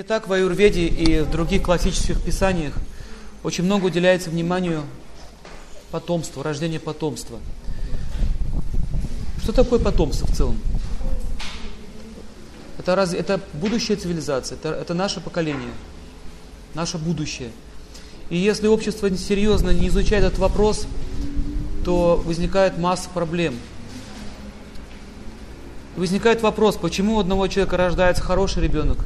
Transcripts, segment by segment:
Итак, в Аюрведе и в других классических писаниях очень много уделяется вниманию потомству, рождению потомства. Что такое потомство в целом? Это, раз, это будущая цивилизация, это, это наше поколение, наше будущее. И если общество серьезно не изучает этот вопрос, то возникает масса проблем. Возникает вопрос, почему у одного человека рождается хороший ребенок,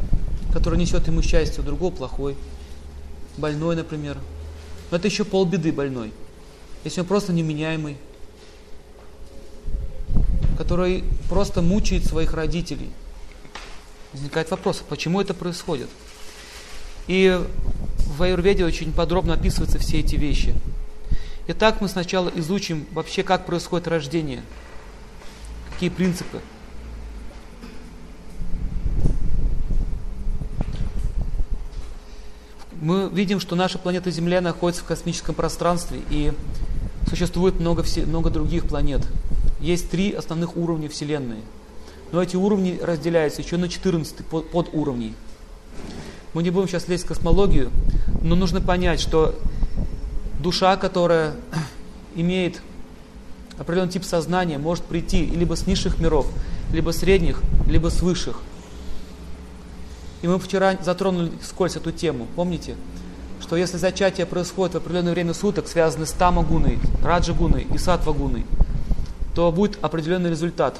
который несет ему счастье, у другого плохой, больной, например. Но это еще полбеды больной. Если он просто неменяемый, который просто мучает своих родителей. Возникает вопрос, почему это происходит? И в Аюрведе очень подробно описываются все эти вещи. Итак, мы сначала изучим вообще, как происходит рождение, какие принципы. Мы видим, что наша планета Земля находится в космическом пространстве, и существует много, много других планет. Есть три основных уровня Вселенной. Но эти уровни разделяются еще на 14 подуровней. Мы не будем сейчас лезть в космологию, но нужно понять, что душа, которая имеет определенный тип сознания, может прийти либо с низших миров, либо средних, либо с высших. И мы вчера затронули скользь эту тему, помните? Что если зачатие происходит в определенное время суток, связанное с тамагуной, раджагуной и сатвагуной, то будет определенный результат.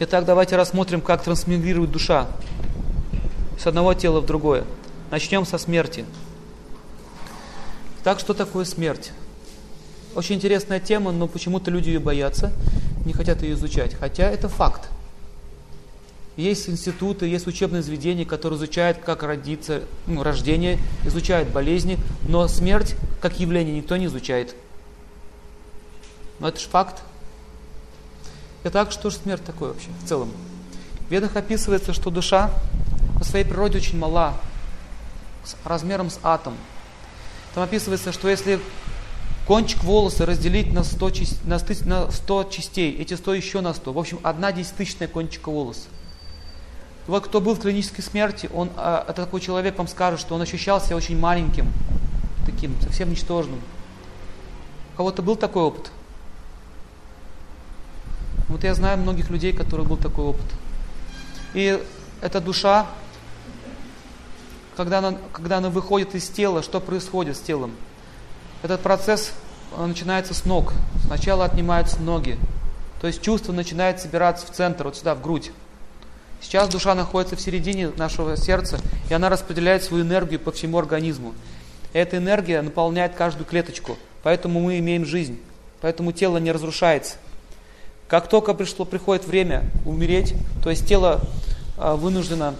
Итак, давайте рассмотрим, как трансмигрирует душа с одного тела в другое. Начнем со смерти. Так, что такое смерть? Очень интересная тема, но почему-то люди ее боятся, не хотят ее изучать. Хотя это факт. Есть институты, есть учебные заведения, которые изучают, как родиться, ну, рождение, изучают болезни, но смерть как явление никто не изучает. Но это же факт. Итак, что же смерть такое вообще в целом? В ведах описывается, что душа по своей природе очень мала, с размером с атом. Там описывается, что если кончик волоса разделить на 100, на 100, на 100 частей, эти 100 еще на 100, в общем, одна десятитысячная кончика волоса. Вот кто был в клинической смерти, он, а, это такой человек вам скажет, что он ощущал себя очень маленьким, таким, совсем ничтожным. У кого-то был такой опыт? Вот я знаю многих людей, у которых был такой опыт. И эта душа, когда она, когда она выходит из тела, что происходит с телом? Этот процесс начинается с ног. Сначала отнимаются ноги. То есть чувство начинает собираться в центр, вот сюда, в грудь. Сейчас душа находится в середине нашего сердца, и она распределяет свою энергию по всему организму. эта энергия наполняет каждую клеточку, поэтому мы имеем жизнь, поэтому тело не разрушается. Как только пришло, приходит время умереть, то есть тело а, вынуждено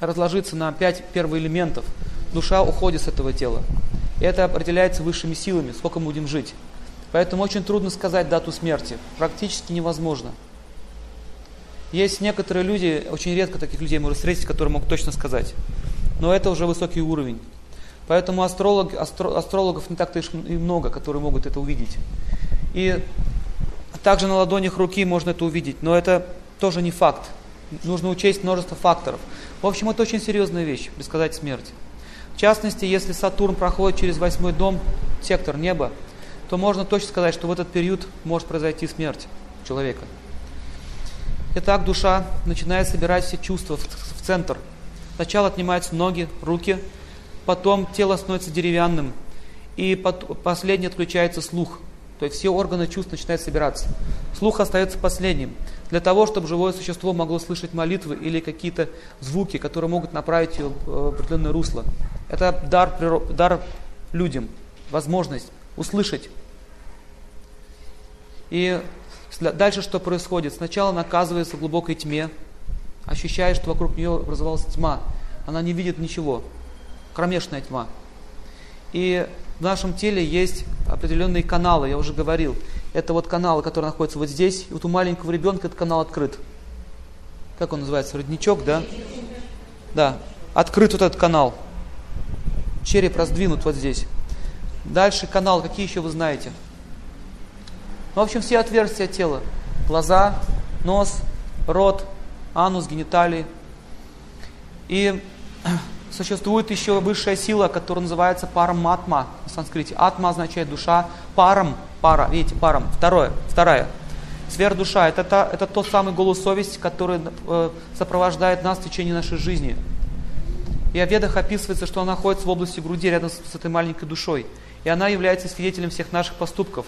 разложиться на пять первоэлементов, душа уходит с этого тела. Это определяется высшими силами, сколько мы будем жить. Поэтому очень трудно сказать дату смерти. Практически невозможно. Есть некоторые люди, очень редко таких людей можно встретить, которые могут точно сказать. Но это уже высокий уровень. Поэтому астролог, астро, астрологов не так-то и много, которые могут это увидеть. И также на ладонях руки можно это увидеть, но это тоже не факт. Нужно учесть множество факторов. В общем, это очень серьезная вещь, предсказать смерть. В частности, если Сатурн проходит через восьмой дом, сектор неба, то можно точно сказать, что в этот период может произойти смерть человека. Итак, душа начинает собирать все чувства в, центр. Сначала отнимаются ноги, руки, потом тело становится деревянным, и последний отключается слух – то есть все органы чувств начинают собираться. Слух остается последним. Для того, чтобы живое существо могло слышать молитвы или какие-то звуки, которые могут направить ее в определенное русло. Это дар, дар людям, возможность услышать. И дальше что происходит? Сначала она оказывается в глубокой тьме, ощущает, что вокруг нее образовалась тьма. Она не видит ничего. Кромешная тьма. И в нашем теле есть определенные каналы, я уже говорил. Это вот каналы, которые находятся вот здесь. И вот у маленького ребенка этот канал открыт. Как он называется? Родничок, да? Да. Открыт вот этот канал. Череп раздвинут вот здесь. Дальше канал, какие еще вы знаете? Ну, в общем, все отверстия тела. Глаза, нос, рот, анус, гениталии. И существует еще высшая сила, которая называется параматма на санскрите. Атма означает душа, парам, пара, видите, парам. Второе, вторая. Сверхдуша это, это, это тот самый голос совести, который э, сопровождает нас в течение нашей жизни. И о ведах описывается, что она находится в области груди рядом с, с этой маленькой душой. И она является свидетелем всех наших поступков.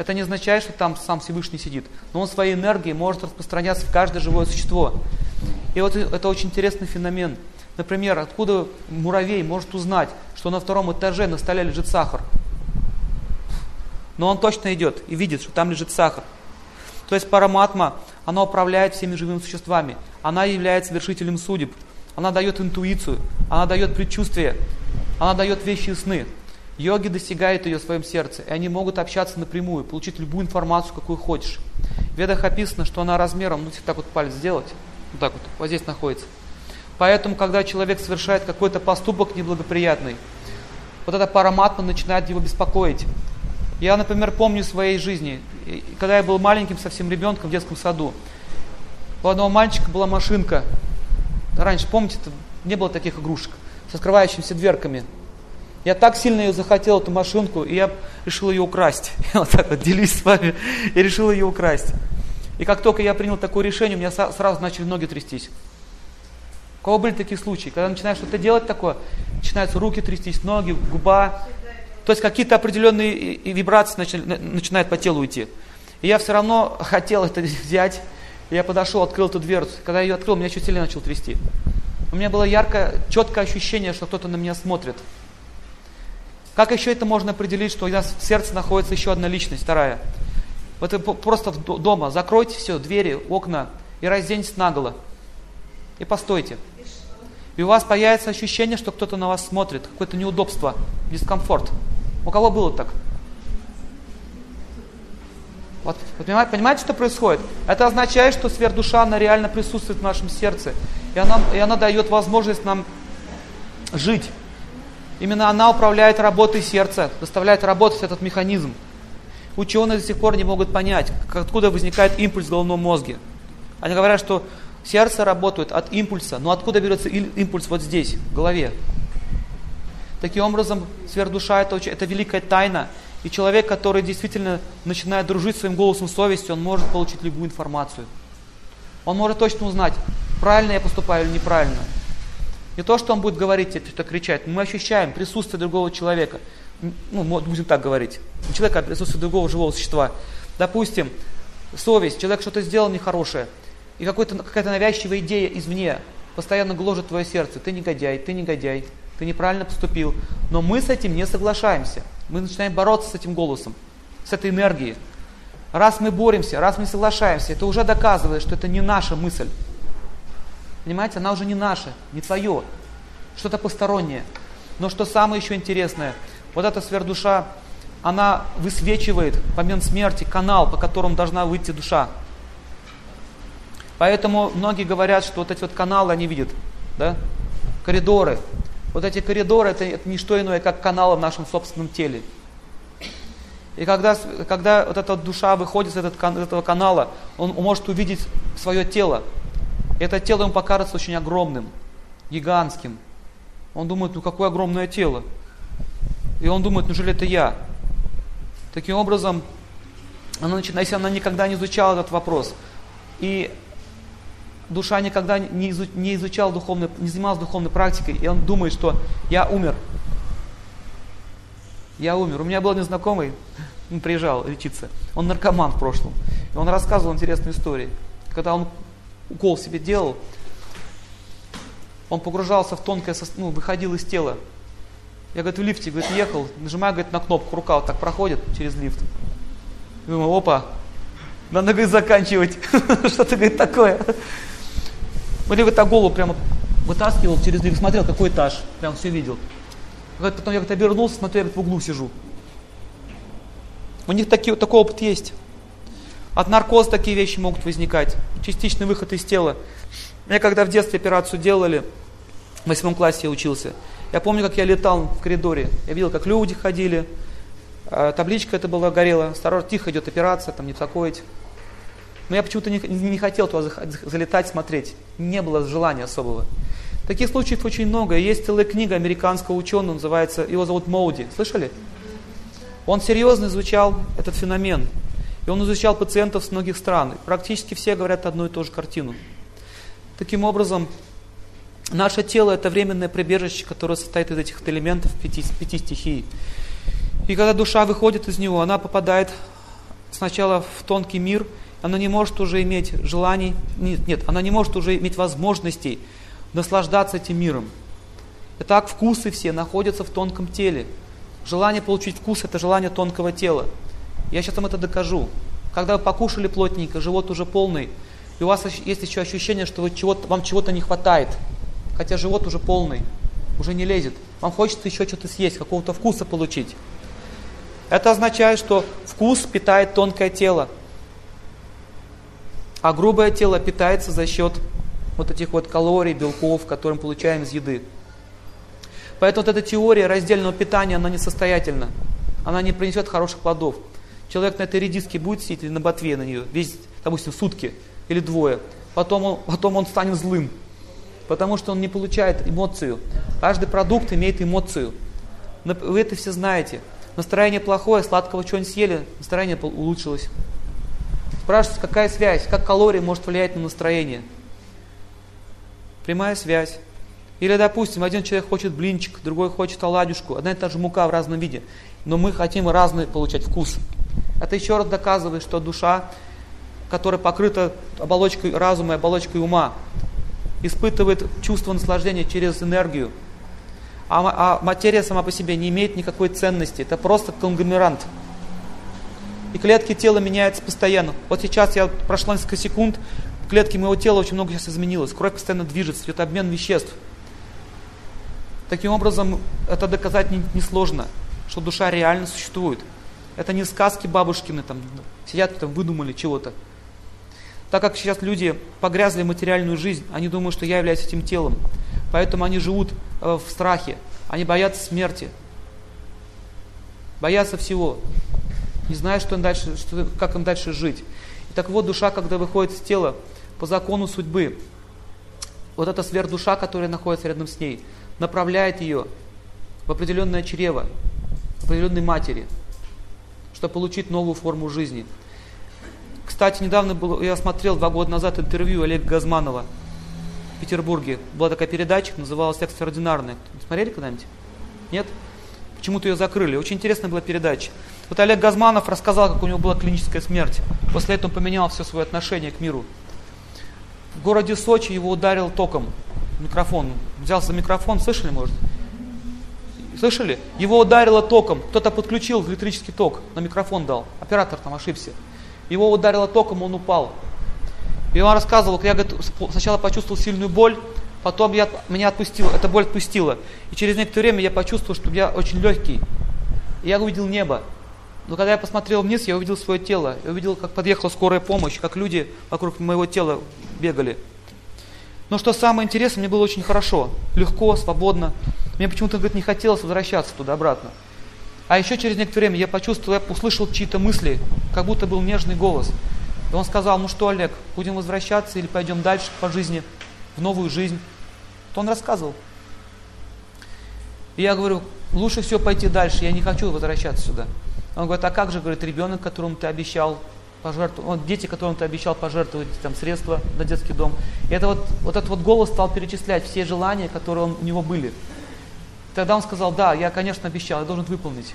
Это не означает, что там сам Всевышний сидит, но он своей энергией может распространяться в каждое живое существо. И вот это очень интересный феномен. Например, откуда муравей может узнать, что на втором этаже на столе лежит сахар? Но он точно идет и видит, что там лежит сахар. То есть параматма, она управляет всеми живыми существами. Она является вершителем судеб. Она дает интуицию, она дает предчувствие, она дает вещи и сны. Йоги достигают ее в своем сердце, и они могут общаться напрямую, получить любую информацию, какую хочешь. В ведах описано, что она размером, ну, так вот палец сделать, вот так вот, вот здесь находится. Поэтому, когда человек совершает какой-то поступок неблагоприятный, вот эта параматма начинает его беспокоить. Я, например, помню своей жизни, когда я был маленьким совсем ребенком в детском саду, у одного мальчика была машинка. Раньше, помните, не было таких игрушек со скрывающимися дверками. Я так сильно ее захотел, эту машинку, и я решил ее украсть. Я вот так вот делюсь с вами, и решил ее украсть. И как только я принял такое решение, у меня сразу начали ноги трястись. У кого были такие случаи? Когда начинаешь что-то делать такое, начинаются руки трястись, ноги, губа. То есть какие-то определенные вибрации начинают по телу идти. И я все равно хотел это взять. Я подошел, открыл эту дверцу. Когда я ее открыл, меня чуть сильнее начал трясти. У меня было яркое, четкое ощущение, что кто-то на меня смотрит. Как еще это можно определить, что у нас в сердце находится еще одна личность, вторая? Вот просто дома закройте все, двери, окна и разденьтесь наголо. И постойте. И у вас появится ощущение, что кто-то на вас смотрит, какое-то неудобство, дискомфорт. У кого было так? Вот, вот понимаете, понимаете, что происходит? Это означает, что сверхдуша, она реально присутствует в нашем сердце. И она, и она дает возможность нам жить. Именно она управляет работой сердца, заставляет работать этот механизм. Ученые до сих пор не могут понять, откуда возникает импульс в головном мозге. Они говорят, что сердце работает от импульса, но откуда берется импульс вот здесь, в голове? Таким образом, сверхдуша это, это великая тайна. И человек, который действительно начинает дружить своим голосом совести, он может получить любую информацию. Он может точно узнать, правильно я поступаю или неправильно. Не то, что он будет говорить, что-то кричать. Мы ощущаем присутствие другого человека. Ну, будем так говорить. У человека присутствие другого живого существа. Допустим, совесть, человек что-то сделал нехорошее, и какая-то навязчивая идея извне постоянно гложет твое сердце. Ты негодяй, ты негодяй, ты неправильно поступил. Но мы с этим не соглашаемся. Мы начинаем бороться с этим голосом, с этой энергией. Раз мы боремся, раз мы соглашаемся, это уже доказывает, что это не наша мысль. Понимаете, она уже не наша, не твое, что-то постороннее. Но что самое еще интересное, вот эта сверхдуша, она высвечивает в момент смерти канал, по которому должна выйти душа. Поэтому многие говорят, что вот эти вот каналы они видят, да? коридоры. Вот эти коридоры это, это не что иное, как каналы в нашем собственном теле. И когда, когда вот эта душа выходит из этого канала, он может увидеть свое тело, это тело ему покажется очень огромным, гигантским. Он думает, ну какое огромное тело. И он думает, неужели это я? Таким образом, она начинает, если она никогда не изучала этот вопрос, и душа никогда не, изуч, не изучала духовной, не занималась духовной практикой, и он думает, что я умер. Я умер. У меня был незнакомый, он приезжал лечиться, он наркоман в прошлом. И он рассказывал интересную историю. Когда он укол себе делал, он погружался в тонкое, ну, выходил из тела. Я, говорит, в лифте, говорит, ехал, нажимаю, говорит, на кнопку, рука вот так проходит через лифт. Думаю, опа, надо, говорит, заканчивать. Что-то, говорит, такое. Вот я, говорит, так голову прямо вытаскивал через лифт, смотрел, какой этаж, прям все видел. Говорит, потом я, говорит, обернулся, смотрю, я, говорит, в углу сижу. У них такие, такой опыт есть. От наркоза такие вещи могут возникать. Частичный выход из тела. Мне когда в детстве операцию делали, в восьмом классе я учился, я помню, как я летал в коридоре. Я видел, как люди ходили. А, табличка это была горела. Осторожно, тихо идет операция, там не беспокоить. Но я почему-то не, не хотел туда залетать, смотреть. Не было желания особого. Таких случаев очень много. Есть целая книга американского ученого, называется, его зовут Моуди. Слышали? Он серьезно изучал этот феномен. И он изучал пациентов с многих стран. Практически все говорят одну и ту же картину. Таким образом, наше тело это временное прибежище, которое состоит из этих элементов пяти, пяти стихий. И когда душа выходит из него, она попадает сначала в тонкий мир, она не может уже иметь желаний, нет, нет, она не может уже иметь возможностей наслаждаться этим миром. Итак, вкусы все находятся в тонком теле. Желание получить вкус – это желание тонкого тела. Я сейчас вам это докажу. Когда вы покушали плотненько, живот уже полный, и у вас есть еще ощущение, что вы чего вам чего-то не хватает, хотя живот уже полный, уже не лезет. Вам хочется еще что-то съесть, какого-то вкуса получить. Это означает, что вкус питает тонкое тело, а грубое тело питается за счет вот этих вот калорий, белков, которые мы получаем из еды. Поэтому вот эта теория раздельного питания, она несостоятельна. Она не принесет хороших плодов. Человек на этой редиске будет сидеть или на ботве на нее, весь, допустим, сутки или двое. Потом он, потом он станет злым, потому что он не получает эмоцию. Каждый продукт имеет эмоцию. Вы это все знаете. Настроение плохое, сладкого чего-нибудь съели, настроение улучшилось. Спрашивается, какая связь, как калории может влиять на настроение. Прямая связь. Или, допустим, один человек хочет блинчик, другой хочет оладюшку, одна и та же мука в разном виде, но мы хотим разный получать вкус. Это еще раз доказывает, что душа, которая покрыта оболочкой разума и оболочкой ума, испытывает чувство наслаждения через энергию. А, а материя сама по себе не имеет никакой ценности. Это просто конгломерант. И клетки тела меняются постоянно. Вот сейчас я прошло несколько секунд, клетки моего тела очень много сейчас изменилось. Кровь постоянно движется, идет обмен веществ. Таким образом, это доказать несложно, не что душа реально существует. Это не сказки бабушкины, там, сидят там, выдумали чего-то. Так как сейчас люди погрязли в материальную жизнь, они думают, что я являюсь этим телом. Поэтому они живут э, в страхе, они боятся смерти, боятся всего, не знают, что им дальше, что, как им дальше жить. И так вот, душа, когда выходит из тела, по закону судьбы, вот эта сверхдуша, которая находится рядом с ней, направляет ее в определенное чрево, в определенной матери, чтобы получить новую форму жизни. Кстати, недавно был, я смотрел два года назад интервью Олега Газманова в Петербурге. Была такая передача, называлась «Экстраординарная». Смотрели когда-нибудь? Нет? Почему-то ее закрыли. Очень интересная была передача. Вот Олег Газманов рассказал, как у него была клиническая смерть. После этого он поменял все свое отношение к миру. В городе Сочи его ударил током. Микрофон. Взялся микрофон, слышали, может? Слышали? Его ударило током. Кто-то подключил электрический ток, на микрофон дал. Оператор там ошибся. Его ударило током, он упал. И он рассказывал, я говорит, сначала почувствовал сильную боль, потом я, меня отпустила, эта боль отпустила. И через некоторое время я почувствовал, что я очень легкий. И я увидел небо. Но когда я посмотрел вниз, я увидел свое тело. Я увидел, как подъехала скорая помощь, как люди вокруг моего тела бегали. Но что самое интересное, мне было очень хорошо, легко, свободно. Мне почему-то говорит, не хотелось возвращаться туда-обратно. А еще через некоторое время я почувствовал, я услышал чьи-то мысли, как будто был нежный голос. И он сказал, ну что, Олег, будем возвращаться или пойдем дальше по жизни, в новую жизнь. То он рассказывал. И я говорю, лучше все пойти дальше, я не хочу возвращаться сюда. Он говорит, а как же, говорит, ребенок, которому ты обещал пожертвовать, дети, которым ты обещал пожертвовать там, средства на детский дом. И это вот, вот этот вот голос стал перечислять все желания, которые он, у него были. Тогда он сказал, да, я, конечно, обещал, я должен выполнить.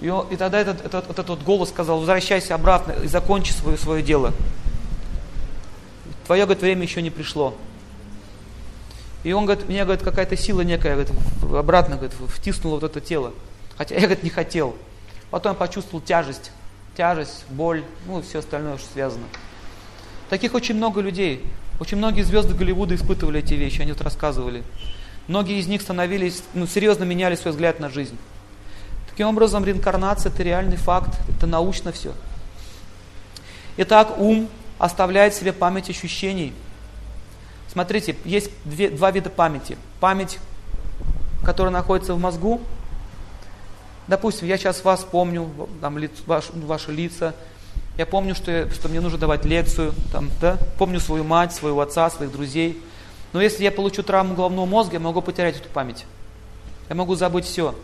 И, он, и тогда этот, этот, этот вот голос сказал, возвращайся обратно и закончи свое, свое дело. Твое, говорит, время еще не пришло. И он говорит, меня, говорит, какая-то сила некая, говорит, обратно, говорит, втиснула вот это тело. Хотя я, говорит, не хотел. Потом я почувствовал тяжесть, тяжесть, боль, ну и все остальное, что связано. Таких очень много людей. Очень многие звезды Голливуда испытывали эти вещи, они вот рассказывали. Многие из них становились, ну, серьезно меняли свой взгляд на жизнь. Таким образом, реинкарнация – это реальный факт, это научно все. Итак, ум оставляет себе память ощущений. Смотрите, есть две, два вида памяти. Память, которая находится в мозгу. Допустим, я сейчас вас помню, там, лиц, ваш, ваши лица, Я помню, что, что мне нужно давать лекцию, там, да? помню свою мать, своего отца, своих друзей. Но если я получу травму головного мозга, я могу потерять эту память. Я могу забыть все.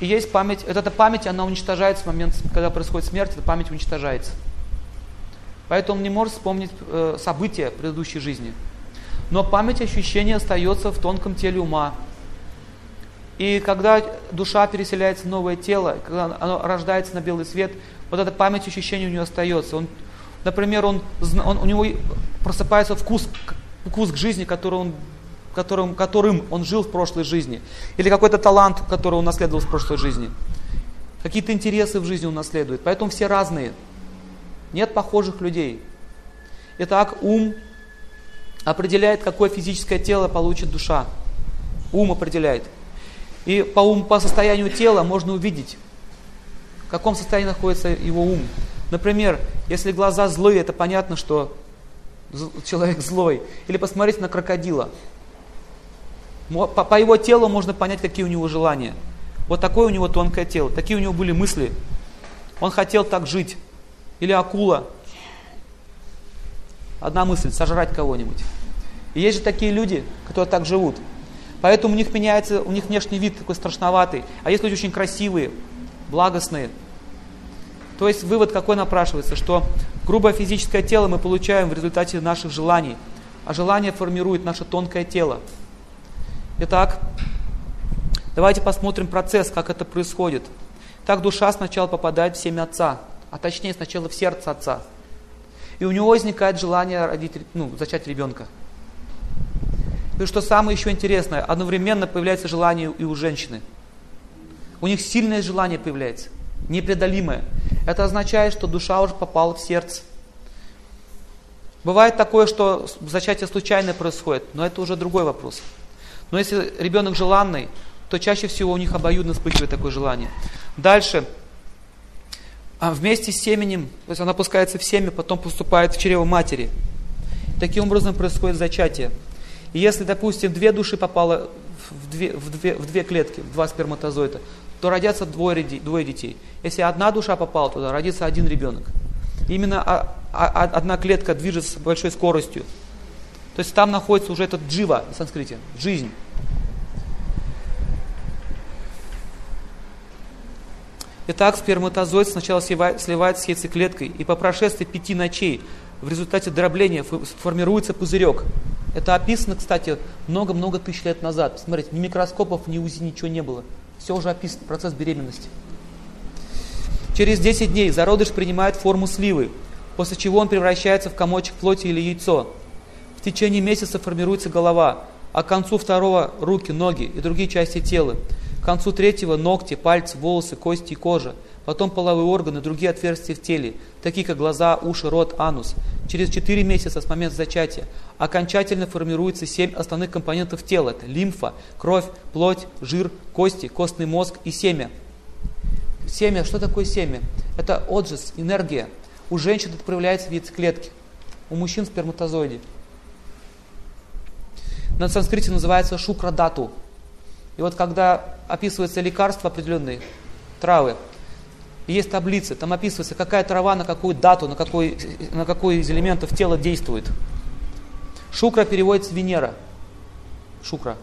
И есть память, вот эта память, она уничтожается в момент, когда происходит смерть, эта память уничтожается. Поэтому он не может вспомнить э, события предыдущей жизни. Но память ощущения остается в тонком теле ума. И когда душа переселяется в новое тело, когда оно рождается на белый свет, вот эта память ощущения у него остается. Он, например, он, он, у него просыпается вкус, вкус к жизни, который он, которым, которым он жил в прошлой жизни. Или какой-то талант, который он наследовал в прошлой жизни. Какие-то интересы в жизни он наследует. Поэтому все разные. Нет похожих людей. Итак, ум определяет, какое физическое тело получит душа. Ум определяет. И по, ум, по состоянию тела можно увидеть, в каком состоянии находится его ум. Например, если глаза злые, это понятно, что человек злой. Или посмотрите на крокодила. По, по его телу можно понять, какие у него желания. Вот такое у него тонкое тело, такие у него были мысли. Он хотел так жить. Или акула. Одна мысль, сожрать кого-нибудь. И есть же такие люди, которые так живут. Поэтому у них меняется, у них внешний вид такой страшноватый. А есть люди очень красивые, благостные. То есть вывод какой напрашивается, что грубое физическое тело мы получаем в результате наших желаний, а желание формирует наше тонкое тело. Итак, давайте посмотрим процесс, как это происходит. Так душа сначала попадает в семя отца, а точнее сначала в сердце отца. И у него возникает желание родить, ну, зачать ребенка. И что самое еще интересное, одновременно появляется желание и у женщины. У них сильное желание появляется, непреодолимое. Это означает, что душа уже попала в сердце. Бывает такое, что зачатие случайно происходит, но это уже другой вопрос. Но если ребенок желанный, то чаще всего у них обоюдно вспыхивает такое желание. Дальше а вместе с семенем, то есть она опускается в семя, потом поступает в чрево матери. Таким образом происходит зачатие. И если, допустим, две души попало в две, в две, в две клетки, в два сперматозоида, то родятся двое, двое детей. Если одна душа попала туда, родится один ребенок. Именно одна клетка движется с большой скоростью. То есть там находится уже этот джива в санскрите, жизнь. Итак, сперматозоид сначала сливается с яйцеклеткой, и по прошествии пяти ночей в результате дробления формируется пузырек. Это описано, кстати, много-много тысяч лет назад. Смотрите, ни микроскопов, ни УЗИ, ничего не было. Все уже описано, процесс беременности. Через 10 дней зародыш принимает форму сливы, после чего он превращается в комочек плоти или яйцо. В течение месяца формируется голова, а к концу второго руки, ноги и другие части тела. К концу третьего ногти, пальцы, волосы, кости и кожа. Потом половые органы, другие отверстия в теле, такие как глаза, уши, рот, анус. Через 4 месяца с момента зачатия окончательно формируется 7 основных компонентов тела. Это лимфа, кровь, плоть, жир, кости, костный мозг и семя. Семя, что такое семя? Это отжиз, энергия. У женщин это проявляется в яйцеклетке, у мужчин сперматозоиде. На санскрите называется шукрадату. И вот когда описываются лекарства определенные, травы, есть таблицы, там описывается, какая трава на какую дату, на какой, на какой из элементов тела действует. Шукра переводится Венера. Шукра.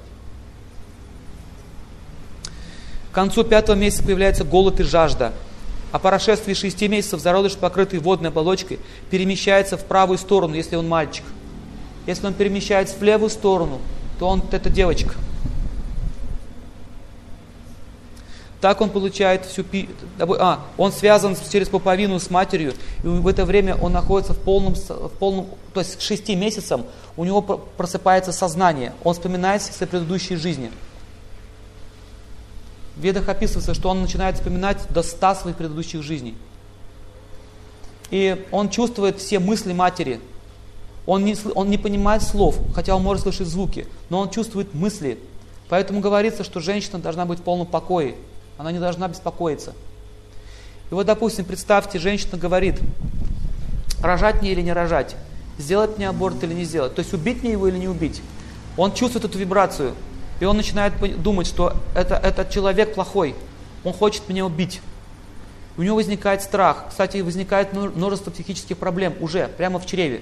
К концу пятого месяца появляется голод и жажда. А по прошествии шести месяцев зародыш, покрытый водной оболочкой, перемещается в правую сторону, если он мальчик. Если он перемещается в левую сторону, то он это девочка. Так он получает всю пи... А, он связан через пуповину с матерью, и в это время он находится в полном, в полном то есть к шести месяцам у него просыпается сознание, он вспоминает все предыдущие жизни. В ведах описывается, что он начинает вспоминать до ста своих предыдущих жизней. И он чувствует все мысли матери. Он не, он не понимает слов, хотя он может слышать звуки, но он чувствует мысли. Поэтому говорится, что женщина должна быть в полном покое. Она не должна беспокоиться. И вот, допустим, представьте, женщина говорит, рожать мне или не рожать, сделать мне аборт или не сделать, то есть убить мне его или не убить. Он чувствует эту вибрацию, и он начинает думать, что это, этот человек плохой, он хочет меня убить. У него возникает страх. Кстати, возникает множество психических проблем уже, прямо в чреве.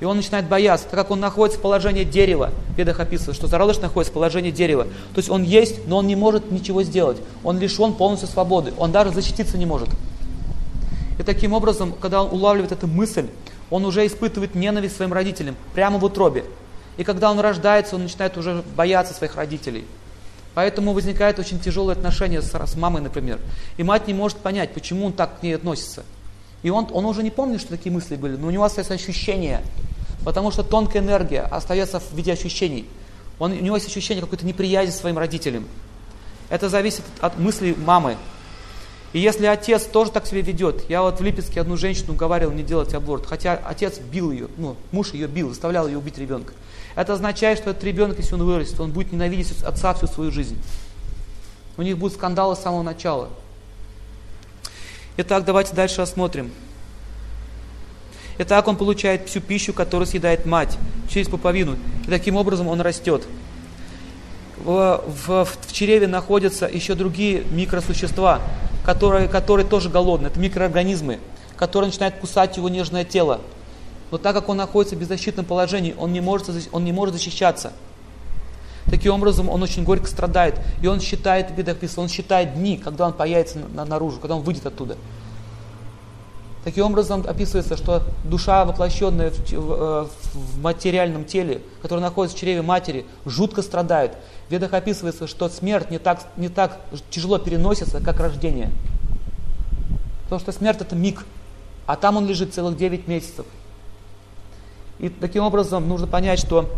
И он начинает бояться, так как он находится в положении дерева. В ведах описывается, что зародыш находится в положении дерева. То есть он есть, но он не может ничего сделать. Он лишен полностью свободы. Он даже защититься не может. И таким образом, когда он улавливает эту мысль, он уже испытывает ненависть своим родителям прямо в утробе. И когда он рождается, он начинает уже бояться своих родителей. Поэтому возникает очень тяжелое отношение с, с мамой, например. И мать не может понять, почему он так к ней относится. И он, он уже не помнит, что такие мысли были, но у него остается ощущение, потому что тонкая энергия остается в виде ощущений. Он, у него есть ощущение какой-то неприязни своим родителям. Это зависит от мыслей мамы. И если отец тоже так себя ведет, я вот в Липецке одну женщину уговаривал не делать аборт, хотя отец бил ее, ну, муж ее бил, заставлял ее убить ребенка. Это означает, что этот ребенок, если он вырастет, он будет ненавидеть отца всю свою жизнь. У них будут скандалы с самого начала. Итак, давайте дальше осмотрим. Итак, он получает всю пищу, которую съедает мать через пуповину. И таким образом он растет. В, в, в чреве находятся еще другие микросущества, которые, которые тоже голодны. Это микроорганизмы, которые начинают кусать его нежное тело. Но так как он находится в беззащитном положении, он не может, он не может защищаться. Таким образом, он очень горько страдает. И он считает, бедах он считает дни, когда он появится на, наружу, когда он выйдет оттуда. Таким образом, описывается, что душа, воплощенная в, в, в материальном теле, которая находится в чреве матери, жутко страдает. В ведах описывается, что смерть не так, не так тяжело переносится, как рождение. Потому что смерть это миг, а там он лежит целых 9 месяцев. И таким образом нужно понять, что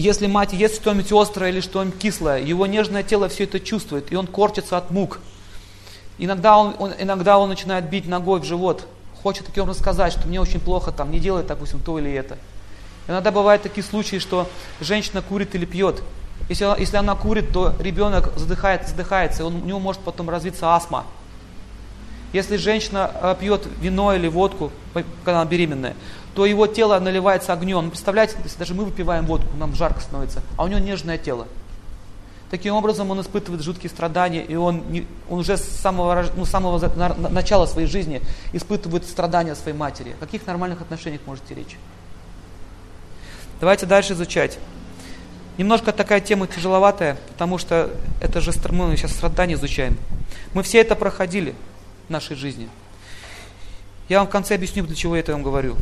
если мать ест что-нибудь острое или что-нибудь кислое, его нежное тело все это чувствует, и он корчится от мук. Иногда он, он, иногда он начинает бить ногой в живот, хочет таким образом сказать, что мне очень плохо, там, не делай, допустим, то или это. Иногда бывают такие случаи, что женщина курит или пьет. Если, если она курит, то ребенок задыхается, задыхается, и он, у него может потом развиться астма. Если женщина э, пьет вино или водку, когда она беременная, то его тело наливается огнем. Ну, представляете, если даже мы выпиваем водку, нам жарко становится, а у него нежное тело. Таким образом, он испытывает жуткие страдания, и он, не, он уже с самого, ну, самого начала своей жизни испытывает страдания своей матери. О каких нормальных отношениях можете речь? Давайте дальше изучать. Немножко такая тема тяжеловатая, потому что это же мы сейчас страдания изучаем. Мы все это проходили нашей жизни. Я вам в конце объясню, для чего я это вам говорю.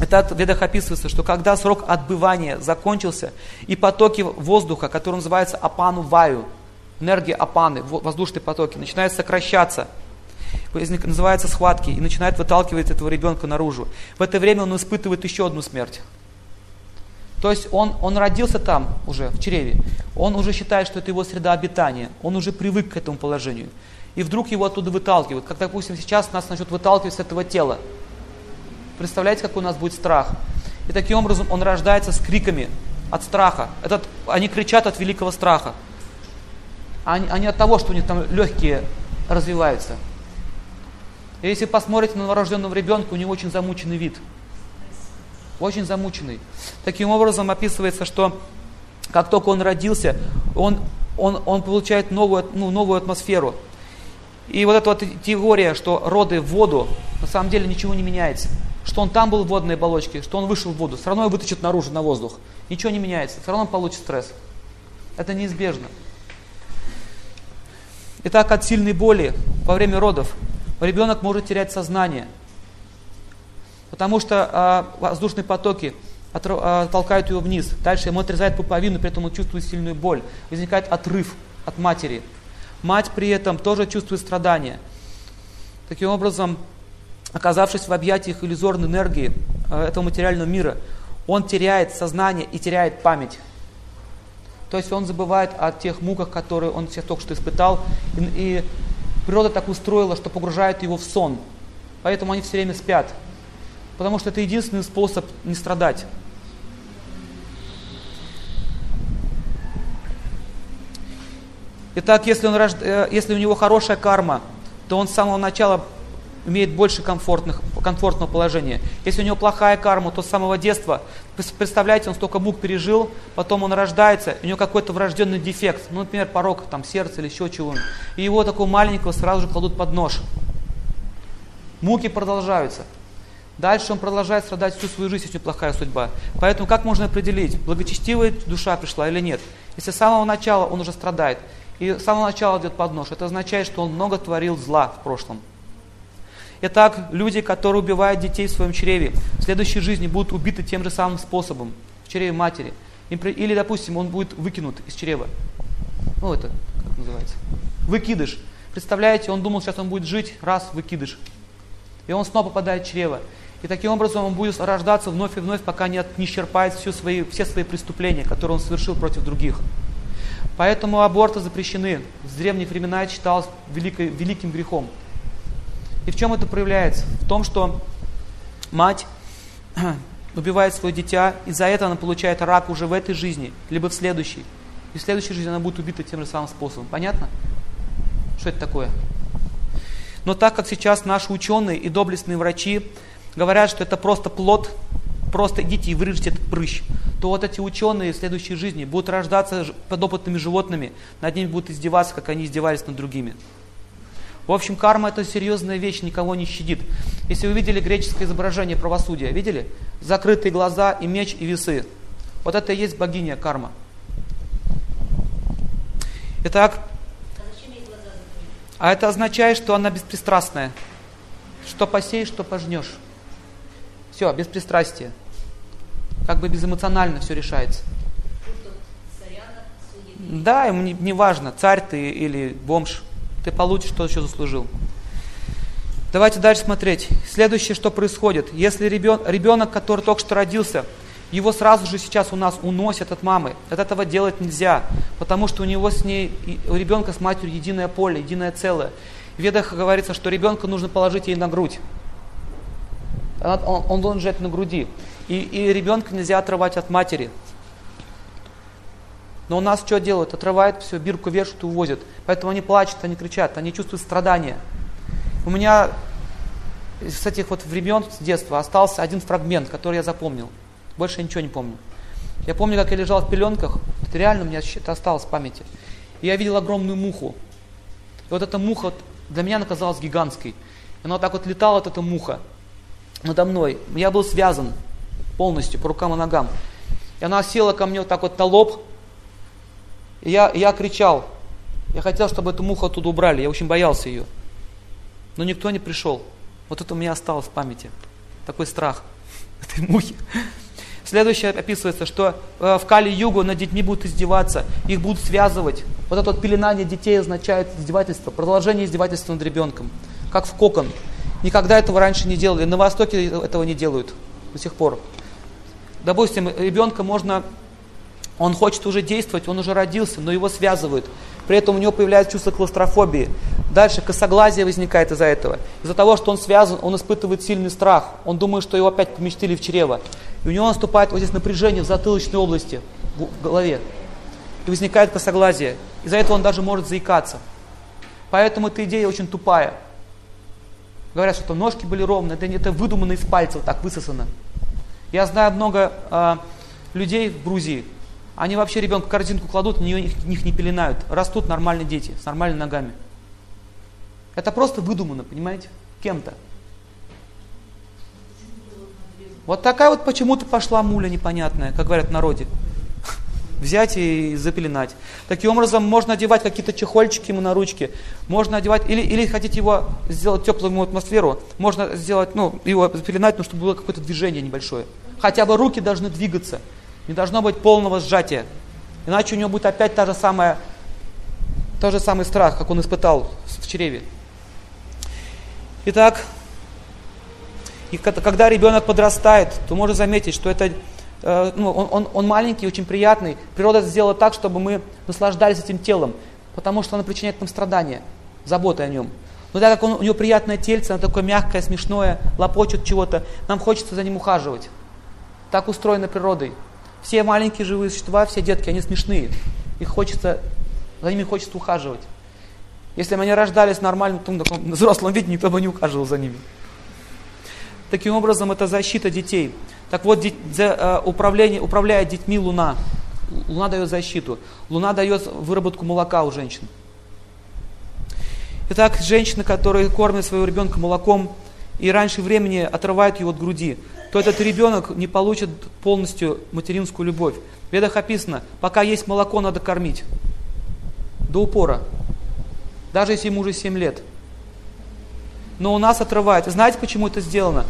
Это в ведах описывается, что когда срок отбывания закончился, и потоки воздуха, которые называются апану ваю, энергия апаны, воздушные потоки, начинают сокращаться, называются схватки, и начинает выталкивать этого ребенка наружу. В это время он испытывает еще одну смерть. То есть он, он родился там уже, в чреве. Он уже считает, что это его среда обитания. Он уже привык к этому положению. И вдруг его оттуда выталкивают. Как, допустим, сейчас нас начнут выталкивать с этого тела. Представляете, какой у нас будет страх? И таким образом он рождается с криками от страха. Этот, они кричат от великого страха, а не от того, что у них там легкие развиваются. И если посмотрите на новорожденного ребенка, у него очень замученный вид. Очень замученный. Таким образом описывается, что как только он родился, он, он, он получает новую, ну, новую атмосферу. И вот эта вот теория, что роды в воду, на самом деле ничего не меняется что он там был в водной оболочке, что он вышел в воду, все равно его вытащит наружу на воздух. Ничего не меняется, все равно он получит стресс. Это неизбежно. Итак, от сильной боли во время родов ребенок может терять сознание, потому что а, воздушные потоки а, толкают его вниз. Дальше ему отрезает пуповину, при этом он чувствует сильную боль. Возникает отрыв от матери. Мать при этом тоже чувствует страдания. Таким образом, оказавшись в объятиях иллюзорной энергии э, этого материального мира, он теряет сознание и теряет память. То есть он забывает о тех муках, которые он сейчас только что испытал. И, и природа так устроила, что погружает его в сон. Поэтому они все время спят. Потому что это единственный способ не страдать. Итак, если, он, э, если у него хорошая карма, то он с самого начала имеет больше комфортных, комфортного положения. Если у него плохая карма, то с самого детства, представляете, он столько мук пережил, потом он рождается, у него какой-то врожденный дефект, ну, например, порог там сердца или еще чего и его такого маленького сразу же кладут под нож. Муки продолжаются. Дальше он продолжает страдать всю свою жизнь, если плохая судьба. Поэтому как можно определить, благочестивая душа пришла или нет? Если с самого начала он уже страдает, и с самого начала идет под нож, это означает, что он много творил зла в прошлом. Итак, люди, которые убивают детей в своем чреве, в следующей жизни будут убиты тем же самым способом, в чреве матери. Или, допустим, он будет выкинут из чрева. Ну, это как называется? Выкидыш. Представляете, он думал, сейчас он будет жить, раз, выкидыш. И он снова попадает в чрево. И таким образом он будет рождаться вновь и вновь, пока не, не исчерпает все свои, все свои преступления, которые он совершил против других. Поэтому аборты запрещены. В древние времена это считалось великой, великим грехом. И в чем это проявляется? В том, что мать убивает свое дитя, и за это она получает рак уже в этой жизни, либо в следующей. И в следующей жизни она будет убита тем же самым способом. Понятно? Что это такое? Но так как сейчас наши ученые и доблестные врачи говорят, что это просто плод, просто идите и вырежьте этот прыщ, то вот эти ученые в следующей жизни будут рождаться подопытными животными, над ними будут издеваться, как они издевались над другими. В общем, карма это серьезная вещь, никого не щадит. Если вы видели греческое изображение правосудия, видели? Закрытые глаза и меч и весы. Вот это и есть богиня карма. Итак, а это означает, что она беспристрастная. Что посеешь, что пожнешь. Все, беспристрастие. Как бы безэмоционально все решается. Да, ему не, не важно, царь ты или бомж ты получишь то, что заслужил. Давайте дальше смотреть. Следующее, что происходит. Если ребенок, ребенок, который только что родился, его сразу же сейчас у нас уносят от мамы. От этого делать нельзя, потому что у него с ней, у ребенка с матерью единое поле, единое целое. В ведах говорится, что ребенка нужно положить ей на грудь. Он, он должен лежать на груди. И, и ребенка нельзя отрывать от матери. Но у нас что делают? Отрывают все, бирку вешают и увозят. Поэтому они плачут, они кричат, они чувствуют страдания. У меня с этих вот времен, с детства, остался один фрагмент, который я запомнил. Больше я ничего не помню. Я помню, как я лежал в пеленках, это реально у меня это осталось в памяти. И я видел огромную муху. И вот эта муха для меня она казалась гигантской. И она вот так вот летала, вот эта муха, надо мной. Я был связан полностью по рукам и ногам. И она села ко мне вот так вот на лоб, и я, я кричал. Я хотел, чтобы эту муху оттуда убрали. Я очень боялся ее. Но никто не пришел. Вот это у меня осталось в памяти. Такой страх этой мухи. Следующее описывается, что э, в Кали-Югу над детьми будут издеваться, их будут связывать. Вот это вот пеленание детей означает издевательство, продолжение издевательства над ребенком, как в кокон. Никогда этого раньше не делали. На Востоке этого не делают до сих пор. Допустим, ребенка можно он хочет уже действовать, он уже родился, но его связывают. При этом у него появляется чувство клаустрофобии. Дальше косоглазие возникает из-за этого. Из-за того, что он связан, он испытывает сильный страх. Он думает, что его опять поместили в чрево. И у него наступает вот здесь напряжение в затылочной области, в голове. И возникает косоглазие. Из-за этого он даже может заикаться. Поэтому эта идея очень тупая. Говорят, что ножки были ровные, это, это выдумано из пальцев, так высосано. Я знаю много э, людей в Грузии, они вообще ребенка корзинку кладут, нее, их, них не пеленают. Растут нормальные дети, с нормальными ногами. Это просто выдумано, понимаете, кем-то. Вот такая вот почему-то пошла муля непонятная, как говорят в народе. Взять и запеленать. Таким образом, можно одевать какие-то чехольчики ему на ручки. Можно одевать, или, или хотите его сделать теплую атмосферу, можно сделать, ну, его запеленать, но чтобы было какое-то движение небольшое. Хотя бы руки должны двигаться. Не должно быть полного сжатия. Иначе у него будет опять та же самая, тот же самый страх, как он испытал в чреве. Итак, и когда ребенок подрастает, то можно заметить, что это э, ну, он, он, он маленький, очень приятный. Природа сделала так, чтобы мы наслаждались этим телом, потому что она причиняет нам страдания, заботы о нем. Но так как он, у него приятное тельце, оно такое мягкое, смешное, лопочет чего-то, нам хочется за ним ухаживать. Так устроено природой. Все маленькие живые существа, все детки, они смешные. Их хочется, за ними хочется ухаживать. Если бы они рождались нормально, в таком взрослом виде, никто бы не ухаживал за ними. Таким образом, это защита детей. Так вот, э, управление, управляет детьми Луна. Луна дает защиту. Луна дает выработку молока у женщин. Итак, женщины, которые кормят своего ребенка молоком и раньше времени отрывают его от груди, то этот ребенок не получит полностью материнскую любовь. В ведах описано, пока есть молоко, надо кормить. До упора. Даже если ему уже 7 лет. Но у нас отрывают. И знаете, почему это сделано?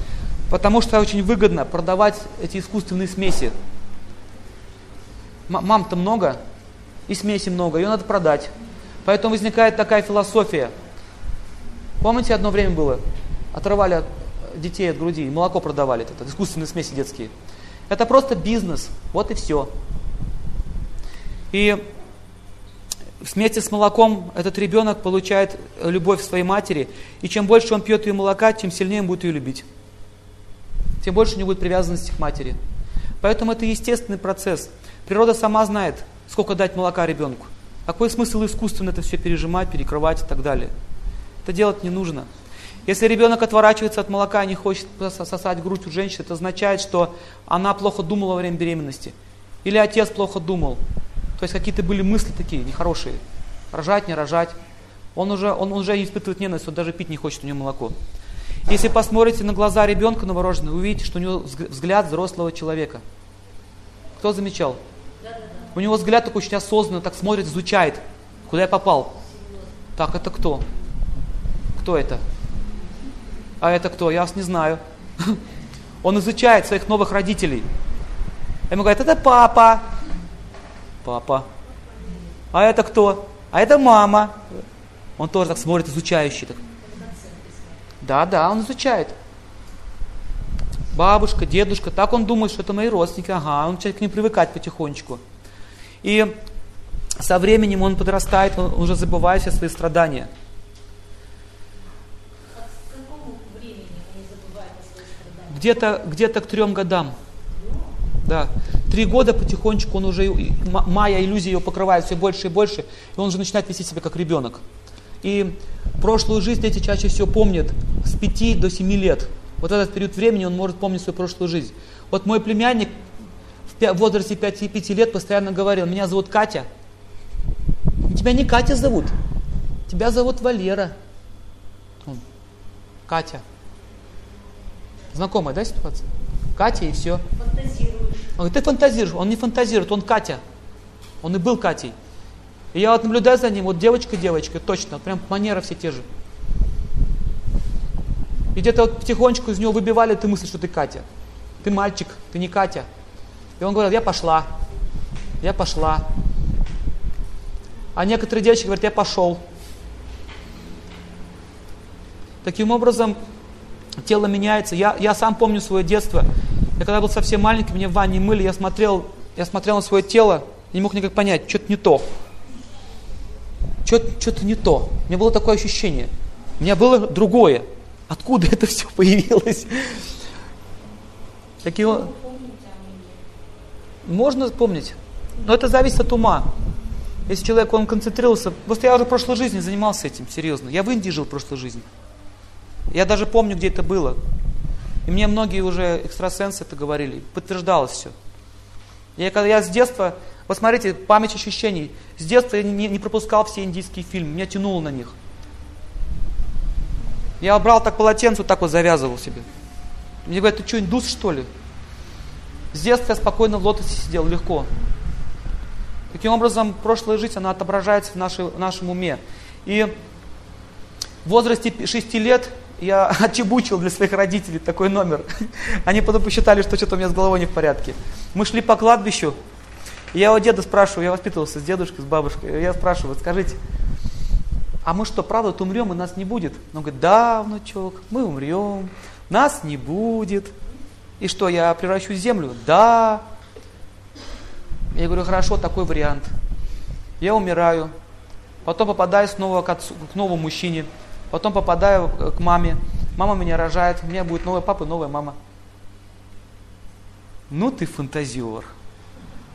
Потому что очень выгодно продавать эти искусственные смеси. Мам-то много, и смеси много, ее надо продать. Поэтому возникает такая философия. Помните, одно время было? Отрывали детей от груди, молоко продавали, это, искусственные смеси детские. Это просто бизнес, вот и все. И вместе с молоком этот ребенок получает любовь своей матери, и чем больше он пьет ее молока, тем сильнее он будет ее любить. Тем больше у него будет привязанности к матери. Поэтому это естественный процесс. Природа сама знает, сколько дать молока ребенку. Какой смысл искусственно это все пережимать, перекрывать и так далее. Это делать не нужно. Если ребенок отворачивается от молока и не хочет сосать грудь у женщины, это означает, что она плохо думала во время беременности. Или отец плохо думал. То есть какие-то были мысли такие нехорошие. Рожать, не рожать. Он уже, он уже испытывает ненависть, он даже пить не хочет у него молоко. Если посмотрите на глаза ребенка новорожденного, увидите, что у него взгляд взрослого человека. Кто замечал? У него взгляд такой очень осознанно, так смотрит, изучает. Куда я попал? Так, это кто? Кто это? А это кто? Я вас не знаю. Он изучает своих новых родителей. Ему говорят, это папа. Папа. А это кто? А это мама. Он тоже так смотрит, изучающий. Так. Да, да, он изучает. Бабушка, дедушка, так он думает, что это мои родственники. Ага, он начинает к ним привыкать потихонечку. И со временем он подрастает, он уже забывает все свои страдания. Где-то где к трем годам. Да. Три года потихонечку он уже, майя иллюзия его покрывает все больше и больше, и он уже начинает вести себя как ребенок. И прошлую жизнь дети чаще всего помнят с 5 до 7 лет. Вот этот период времени он может помнить свою прошлую жизнь. Вот мой племянник в возрасте 5, 5 лет постоянно говорил, меня зовут Катя. Тебя не Катя зовут, тебя зовут Валера. Катя. Знакомая, да, ситуация? Катя и все. Фантазируешь. Он говорит, ты фантазируешь. Он не фантазирует, он Катя. Он и был Катей. И я вот наблюдаю за ним, вот девочка-девочка, точно, прям манера все те же. И где-то вот потихонечку из него выбивали ты мысль, что ты Катя. Ты мальчик, ты не Катя. И он говорил, я пошла. Я пошла. А некоторые девочки говорят, я пошел. Таким образом, тело меняется. Я, я сам помню свое детство. Я когда был совсем маленький, меня в ванне мыли, я смотрел, я смотрел на свое тело, не мог никак понять, что-то не то. Что-то не то. У меня было такое ощущение. У меня было другое. Откуда это все появилось? Такие... Можно помнить, но это зависит от ума. Если человек, он концентрировался, просто я уже в прошлой жизни занимался этим, серьезно. Я в Индии жил в прошлой жизни. Я даже помню, где это было. И мне многие уже экстрасенсы это говорили, подтверждалось все. Я, когда я с детства, вот смотрите, память ощущений, с детства я не, не пропускал все индийские фильмы, меня тянуло на них. Я брал так полотенце, вот так вот завязывал себе. Мне говорят, ты что, индус что ли? С детства я спокойно в лотосе сидел, легко. Таким образом, прошлая жизнь, она отображается в, нашей, в нашем уме. И в возрасте 6 лет я отчебучил для своих родителей такой номер. Они потом посчитали, что что-то у меня с головой не в порядке. Мы шли по кладбищу, я у деда спрашиваю, я воспитывался с дедушкой, с бабушкой, я спрашиваю, скажите, а мы что, правда умрем и нас не будет? Он говорит, да, внучок, мы умрем, нас не будет. И что, я превращусь в землю? Да. Я говорю, хорошо, такой вариант. Я умираю, потом попадаю снова к, отцу, к новому мужчине, потом попадаю к маме, мама меня рожает, у меня будет новая папа, новая мама. Ну ты фантазер.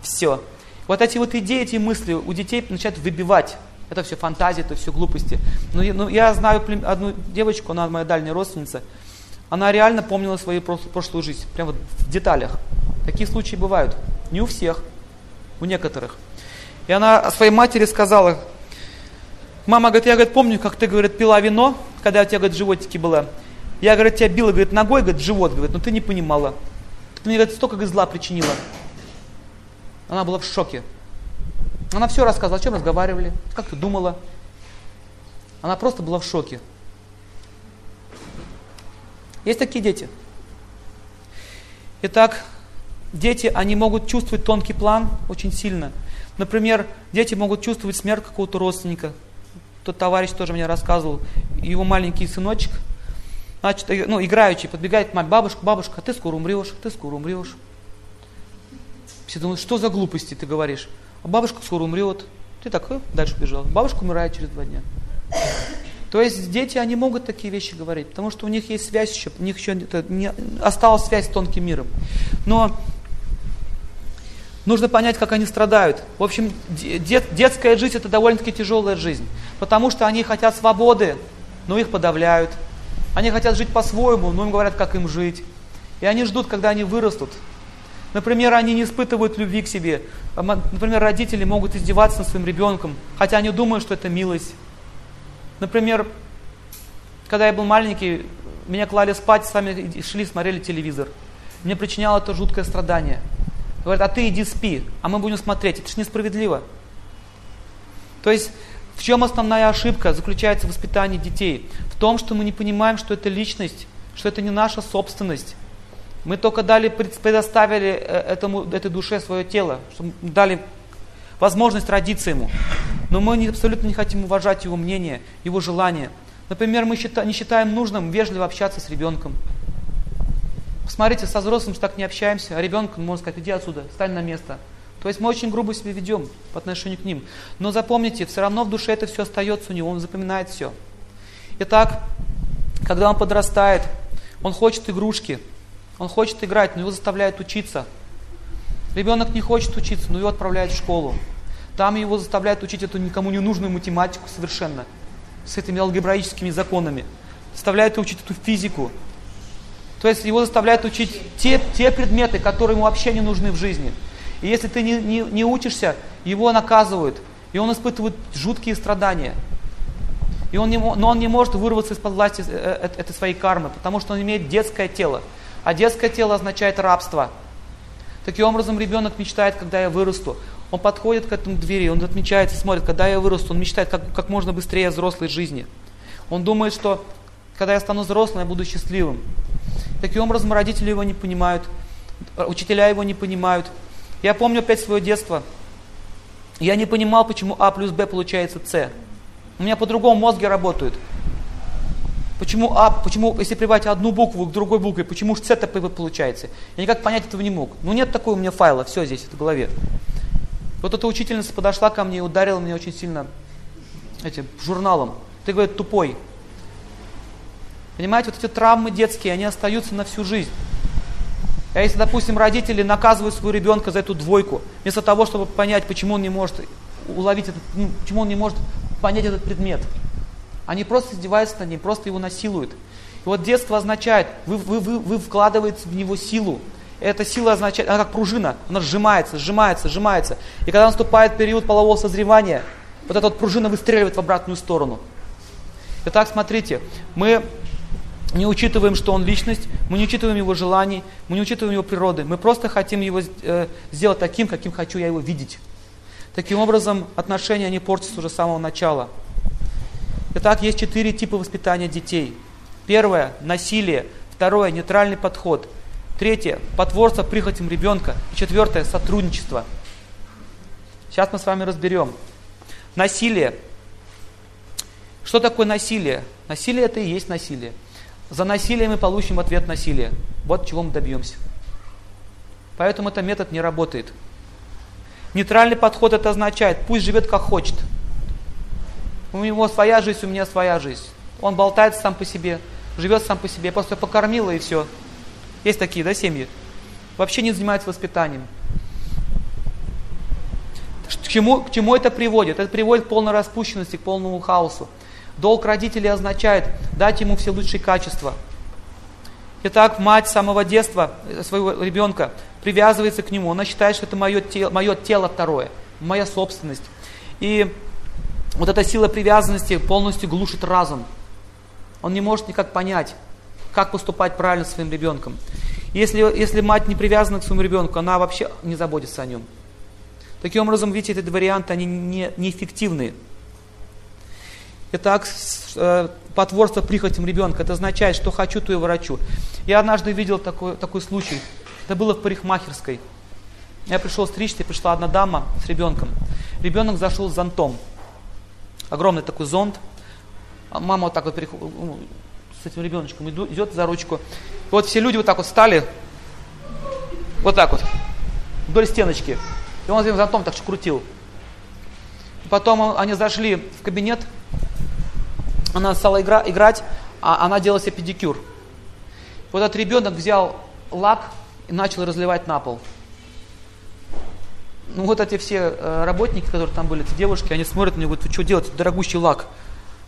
Все. Вот эти вот идеи, эти мысли у детей начинают выбивать. Это все фантазии, это все глупости. Но, ну, я знаю одну девочку, она моя дальняя родственница. Она реально помнила свою прошлую жизнь, прям вот в деталях. Такие случаи бывают. Не у всех, у некоторых. И она своей матери сказала, мама, говорит, я говорит, помню, как ты, говорит, пила вино, когда у тебя, говорит, животики было. Я, говорит, тебя била, говорит, ногой, говорит, живот, говорит, но ты не понимала. Ты мне, говорит, столько, говорит, зла причинила. Она была в шоке. Она все рассказывала, о чем разговаривали, как ты думала. Она просто была в шоке. Есть такие дети. Итак, дети, они могут чувствовать тонкий план очень сильно. Например, дети могут чувствовать смерть какого-то родственника. Тот товарищ тоже мне рассказывал, его маленький сыночек, значит, э, ну, играющий, подбегает к маме, бабушка, бабушка, ты скоро умрешь, ты скоро умрешь. Все думают, что за глупости ты говоришь? А бабушка скоро умрет. Ты так, э, дальше убежал. Бабушка умирает через два дня. То есть дети, они могут такие вещи говорить, потому что у них есть связь еще, у них еще не, осталась связь с тонким миром. Но нужно понять, как они страдают. В общем, дет, детская жизнь это довольно-таки тяжелая жизнь, потому что они хотят свободы, но их подавляют. Они хотят жить по-своему, но им говорят, как им жить. И они ждут, когда они вырастут. Например, они не испытывают любви к себе. Например, родители могут издеваться над своим ребенком, хотя они думают, что это милость. Например, когда я был маленький, меня клали спать, сами шли, смотрели телевизор. Мне причиняло это жуткое страдание. Говорят, а ты иди спи, а мы будем смотреть. Это же несправедливо. То есть, в чем основная ошибка заключается в воспитании детей? В том, что мы не понимаем, что это личность, что это не наша собственность. Мы только дали, предоставили э, этому, этой душе свое тело, чтобы дали возможность родиться ему. Но мы не, абсолютно не хотим уважать его мнение, его желания. Например, мы счита, не считаем нужным вежливо общаться с ребенком. Посмотрите, со взрослым так не общаемся, а ребенок может сказать, иди отсюда, стань на место. То есть мы очень грубо себя ведем по отношению к ним. Но запомните, все равно в душе это все остается у него, он запоминает все. Итак, когда он подрастает, он хочет игрушки, он хочет играть, но его заставляют учиться. Ребенок не хочет учиться, но его отправляют в школу. Там его заставляют учить эту никому не нужную математику совершенно, с этими алгебраическими законами. Заставляют учить эту физику. То есть его заставляют учить те, те предметы, которые ему вообще не нужны в жизни. И если ты не, не, не учишься, его наказывают. И он испытывает жуткие страдания. И он не, но он не может вырваться из-под власти э, э, этой своей кармы, потому что он имеет детское тело. А детское тело означает рабство. Таким образом, ребенок мечтает, когда я вырасту. Он подходит к этому двери, он отмечается, смотрит, когда я вырасту, он мечтает как, как можно быстрее взрослой жизни. Он думает, что когда я стану взрослым, я буду счастливым. Таким образом, родители его не понимают, учителя его не понимают. Я помню опять свое детство. Я не понимал, почему А плюс Б получается С. У меня по-другому мозги работают. Почему А, почему, если прибавить одну букву к другой букве, почему же С-то получается? Я никак понять этого не мог. Ну нет такого у меня файла, все здесь в голове. Вот эта учительница подошла ко мне и ударила меня очень сильно этим журналом. Ты, говорит, тупой. Понимаете, вот эти травмы детские, они остаются на всю жизнь. А если, допустим, родители наказывают своего ребенка за эту двойку, вместо того, чтобы понять, почему он не может уловить этот, ну, почему он не может понять этот предмет, они просто издеваются над ним, просто его насилуют. И вот детство означает, вы, вы, вы, вы вкладываете в него силу. Эта сила означает, она как пружина, она сжимается, сжимается, сжимается. И когда наступает период полового созревания, вот эта вот пружина выстреливает в обратную сторону. Итак, смотрите, мы не учитываем, что он личность, мы не учитываем его желаний, мы не учитываем его природы. Мы просто хотим его э, сделать таким, каким хочу я его видеть. Таким образом, отношения не портятся уже с самого начала. Итак, есть четыре типа воспитания детей. Первое – насилие. Второе – нейтральный подход. Третье – потворство прихотям ребенка. И четвертое – сотрудничество. Сейчас мы с вами разберем. Насилие. Что такое насилие? Насилие – это и есть насилие. За насилие мы получим ответ насилия. Вот чего мы добьемся. Поэтому этот метод не работает. Нейтральный подход это означает, пусть живет как хочет – у него своя жизнь, у меня своя жизнь. Он болтается сам по себе, живет сам по себе. просто покормила и все. Есть такие, да, семьи? Вообще не занимаются воспитанием. чему, к чему это приводит? Это приводит к полной распущенности, к полному хаосу. Долг родителей означает дать ему все лучшие качества. Итак, мать с самого детства своего ребенка привязывается к нему. Она считает, что это мое тело, мое тело второе, моя собственность. И вот эта сила привязанности полностью глушит разум. Он не может никак понять, как поступать правильно с своим ребенком. Если, если мать не привязана к своему ребенку, она вообще не заботится о нем. Таким образом, видите, эти варианты, они не, неэффективные. Итак, э, потворство прихотям ребенка, это означает, что хочу, то и врачу. Я однажды видел такой, такой случай. Это было в парикмахерской. Я пришел стричься, пришла одна дама с ребенком. Ребенок зашел с зонтом. Огромный такой зонт. А мама вот так вот с этим ребеночком идет за ручку. И вот все люди вот так вот стали, вот так вот, вдоль стеночки. И он этим зонтом так крутил. Потом они зашли в кабинет, она стала игра, играть, а она делала себе педикюр. Вот этот ребенок взял лак и начал разливать на пол. Ну вот эти все э, работники, которые там были, эти девушки, они смотрят на него, говорят, вы что делаете, дорогущий лак.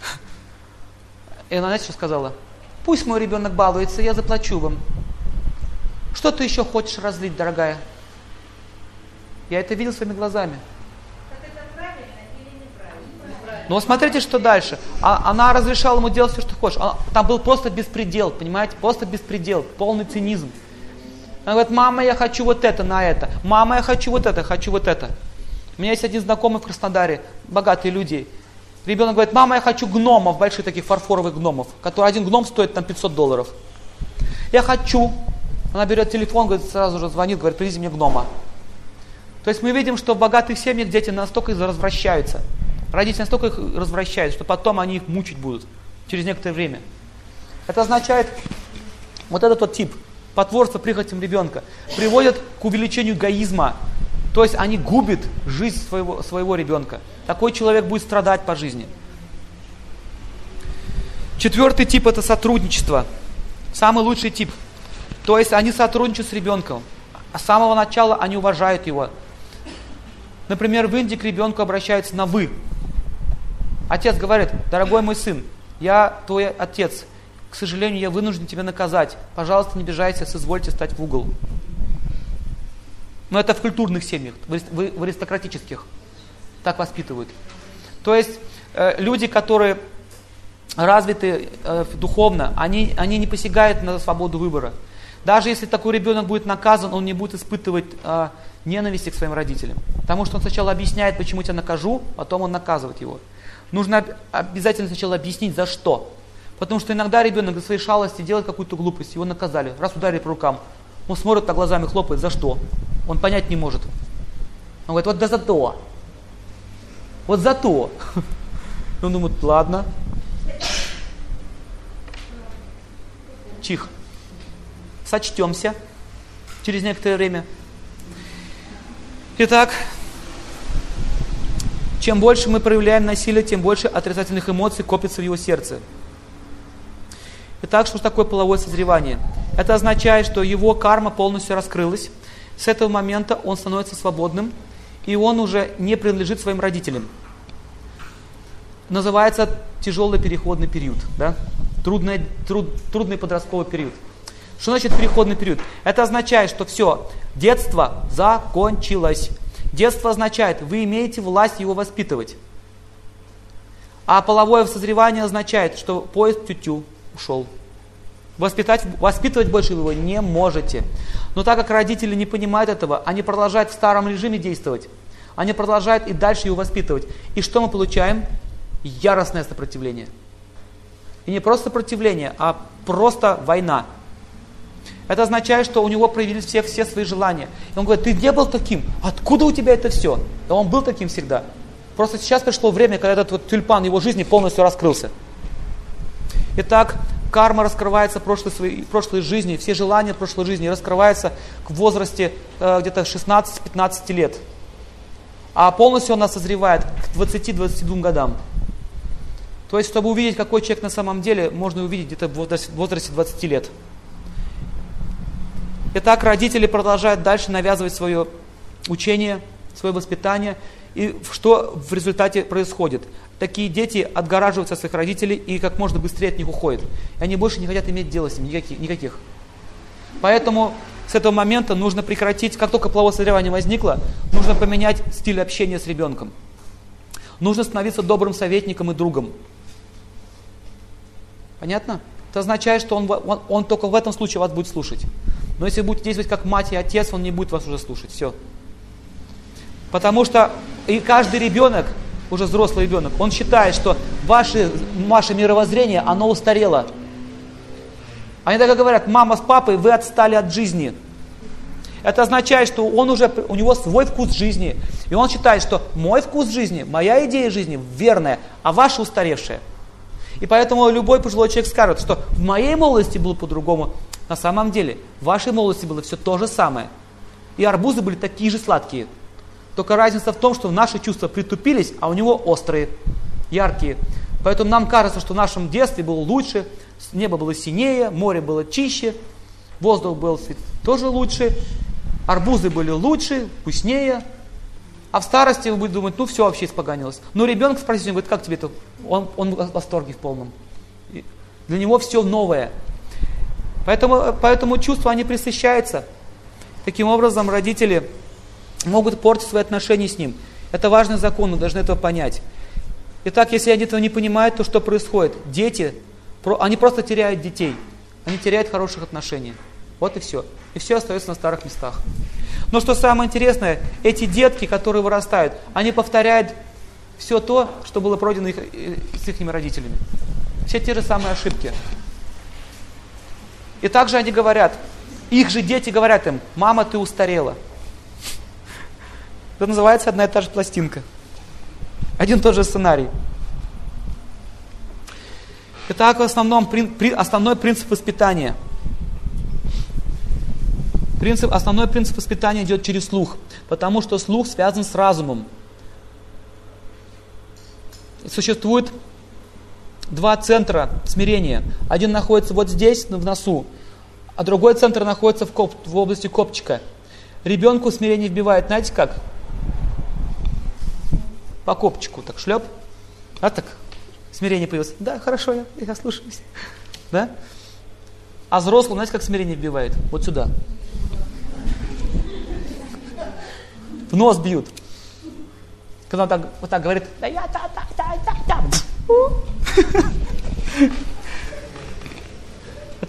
И она, знаете, что сказала? Пусть мой ребенок балуется, я заплачу вам. Что ты еще хочешь разлить, дорогая? Я это видел своими глазами. Но смотрите, что дальше. А, она разрешала ему делать все, что хочешь. Она, там был просто беспредел, понимаете? Просто беспредел, полный цинизм. Она говорит, мама, я хочу вот это на это. Мама, я хочу вот это, хочу вот это. У меня есть один знакомый в Краснодаре, богатые люди. Ребенок говорит, мама, я хочу гномов, больших таких фарфоровых гномов, который один гном стоит там 500 долларов. Я хочу. Она берет телефон, говорит, сразу же звонит, говорит, привези мне гнома. То есть мы видим, что в богатых семьях дети настолько развращаются. Родители настолько их развращают, что потом они их мучить будут через некоторое время. Это означает, вот этот вот тип, потворство прихотям ребенка, приводит к увеличению эгоизма. То есть они губят жизнь своего, своего ребенка. Такой человек будет страдать по жизни. Четвертый тип это сотрудничество. Самый лучший тип. То есть они сотрудничают с ребенком. А с самого начала они уважают его. Например, в Индии к ребенку обращаются на «вы». Отец говорит, дорогой мой сын, я твой отец, к сожалению, я вынужден тебя наказать. Пожалуйста, не бежайте, соизвольте стать в угол. Но это в культурных семьях, в аристократических. Так воспитывают. То есть э, люди, которые развиты э, духовно, они, они не посягают на свободу выбора. Даже если такой ребенок будет наказан, он не будет испытывать э, ненависти к своим родителям. Потому что он сначала объясняет, почему тебя накажу, потом он наказывает его. Нужно обязательно сначала объяснить, за что. Потому что иногда ребенок за своей шалости делает какую-то глупость, его наказали, раз ударили по рукам. Он смотрит так глазами, хлопает, за что? Он понять не может. Он говорит, вот да за то. Вот за то. Он думает, ладно. Чих. Сочтемся через некоторое время. Итак, чем больше мы проявляем насилие, тем больше отрицательных эмоций копится в его сердце. Итак, что такое половое созревание? Это означает, что его карма полностью раскрылась. С этого момента он становится свободным, и он уже не принадлежит своим родителям. Называется тяжелый переходный период, да? трудный, труд, трудный подростковый период. Что значит переходный период? Это означает, что все, детство закончилось. Детство означает, вы имеете власть его воспитывать. А половое созревание означает, что поезд тю-тю ушел. Воспитать, воспитывать больше его не можете. Но так как родители не понимают этого, они продолжают в старом режиме действовать. Они продолжают и дальше его воспитывать. И что мы получаем? Яростное сопротивление. И не просто сопротивление, а просто война. Это означает, что у него проявились все, все свои желания. И он говорит, ты не был таким, откуда у тебя это все? Да он был таким всегда. Просто сейчас пришло время, когда этот вот тюльпан его жизни полностью раскрылся. Итак, карма раскрывается в прошлой, своей, прошлой жизни, все желания прошлой жизни раскрываются в возрасте э, где-то 16-15 лет. А полностью она созревает к 20-22 годам. То есть, чтобы увидеть, какой человек на самом деле, можно увидеть где-то в возрасте, в возрасте 20 лет. Итак, родители продолжают дальше навязывать свое учение, свое воспитание. И что в результате происходит? Такие дети отгораживаются от своих родителей и как можно быстрее от них уходят. И они больше не хотят иметь дело с ними, никаких. никаких. Поэтому с этого момента нужно прекратить, как только половое созревание возникло, нужно поменять стиль общения с ребенком. Нужно становиться добрым советником и другом. Понятно? Это означает, что он, он, он только в этом случае вас будет слушать. Но если будете действовать как мать и отец, он не будет вас уже слушать. Все. Потому что и каждый ребенок, уже взрослый ребенок, он считает, что ваше, ваше мировоззрение, оно устарело. Они так и говорят, мама с папой, вы отстали от жизни. Это означает, что он уже, у него свой вкус жизни. И он считает, что мой вкус жизни, моя идея жизни верная, а ваша устаревшая. И поэтому любой пожилой человек скажет, что в моей молодости было по-другому. На самом деле, в вашей молодости было все то же самое. И арбузы были такие же сладкие. Только разница в том, что наши чувства притупились, а у него острые, яркие. Поэтому нам кажется, что в нашем детстве было лучше, небо было синее, море было чище, воздух был тоже лучше, арбузы были лучше, вкуснее. А в старости вы будете думать, ну все вообще испоганилось. Но ребенок спросите, он говорит, как тебе это? Он, он в восторге в полном. Для него все новое. Поэтому, поэтому чувства, они присыщаются. Таким образом, родители могут портить свои отношения с ним. Это важный закон, мы должны этого понять. Итак, если они этого не понимают, то что происходит? Дети, они просто теряют детей. Они теряют хороших отношений. Вот и все. И все остается на старых местах. Но что самое интересное, эти детки, которые вырастают, они повторяют все то, что было пройдено их, э, с их родителями. Все те же самые ошибки. И также они говорят, их же дети говорят им, мама, ты устарела. Это называется одна и та же пластинка. Один и тот же сценарий. Итак, в основном, основной принцип воспитания. Принцип, основной принцип воспитания идет через слух, потому что слух связан с разумом. Существует два центра смирения. Один находится вот здесь, в носу, а другой центр находится в, коп, в области копчика. Ребенку смирение вбивает, знаете как? по копчику, так шлеп, а так смирение появилось. Да, хорошо, я, я слушаюсь. Да? А взрослый, знаете, как смирение бивает? Вот сюда. В нос бьют. Когда он так, вот так говорит, да я та та та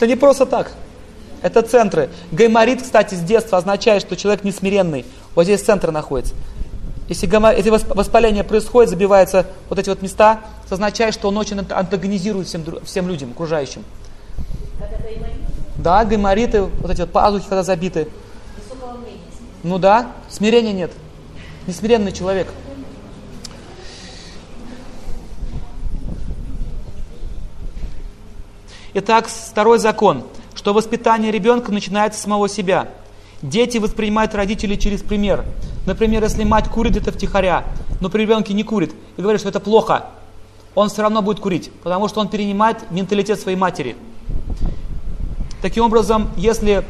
Это не просто так. Это центры. Гайморит, кстати, с детства означает, что человек несмиренный. Вот здесь центр находится. Если, если воспаление происходит, забиваются вот эти вот места, это означает, что он очень антагонизирует всем, всем людям, окружающим. Да, гаймориты, вот эти вот пазухи, когда забиты. Ну да, смирения нет. Несмиренный человек. Итак, второй закон, что воспитание ребенка начинается с самого себя – Дети воспринимают родителей через пример. Например, если мать курит это втихаря, но при ребенке не курит, и говорит, что это плохо, он все равно будет курить, потому что он перенимает менталитет своей матери. Таким образом, если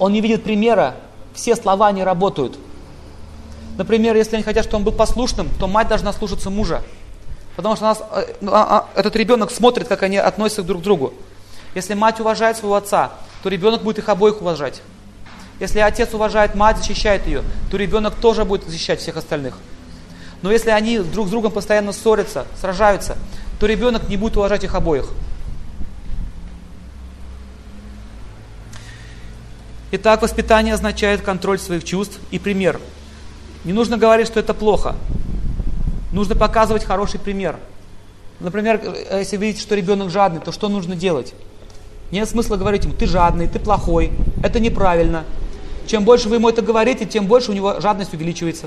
он не видит примера, все слова не работают. Например, если они хотят, чтобы он был послушным, то мать должна слушаться мужа. Потому что нас, э, ну, а, а, этот ребенок смотрит, как они относятся друг к другу. Если мать уважает своего отца, то ребенок будет их обоих уважать. Если отец уважает мать, защищает ее, то ребенок тоже будет защищать всех остальных. Но если они друг с другом постоянно ссорятся, сражаются, то ребенок не будет уважать их обоих. Итак, воспитание означает контроль своих чувств и пример. Не нужно говорить, что это плохо. Нужно показывать хороший пример. Например, если видите, что ребенок жадный, то что нужно делать? Нет смысла говорить ему, ты жадный, ты плохой, это неправильно. Чем больше вы ему это говорите, тем больше у него жадность увеличивается.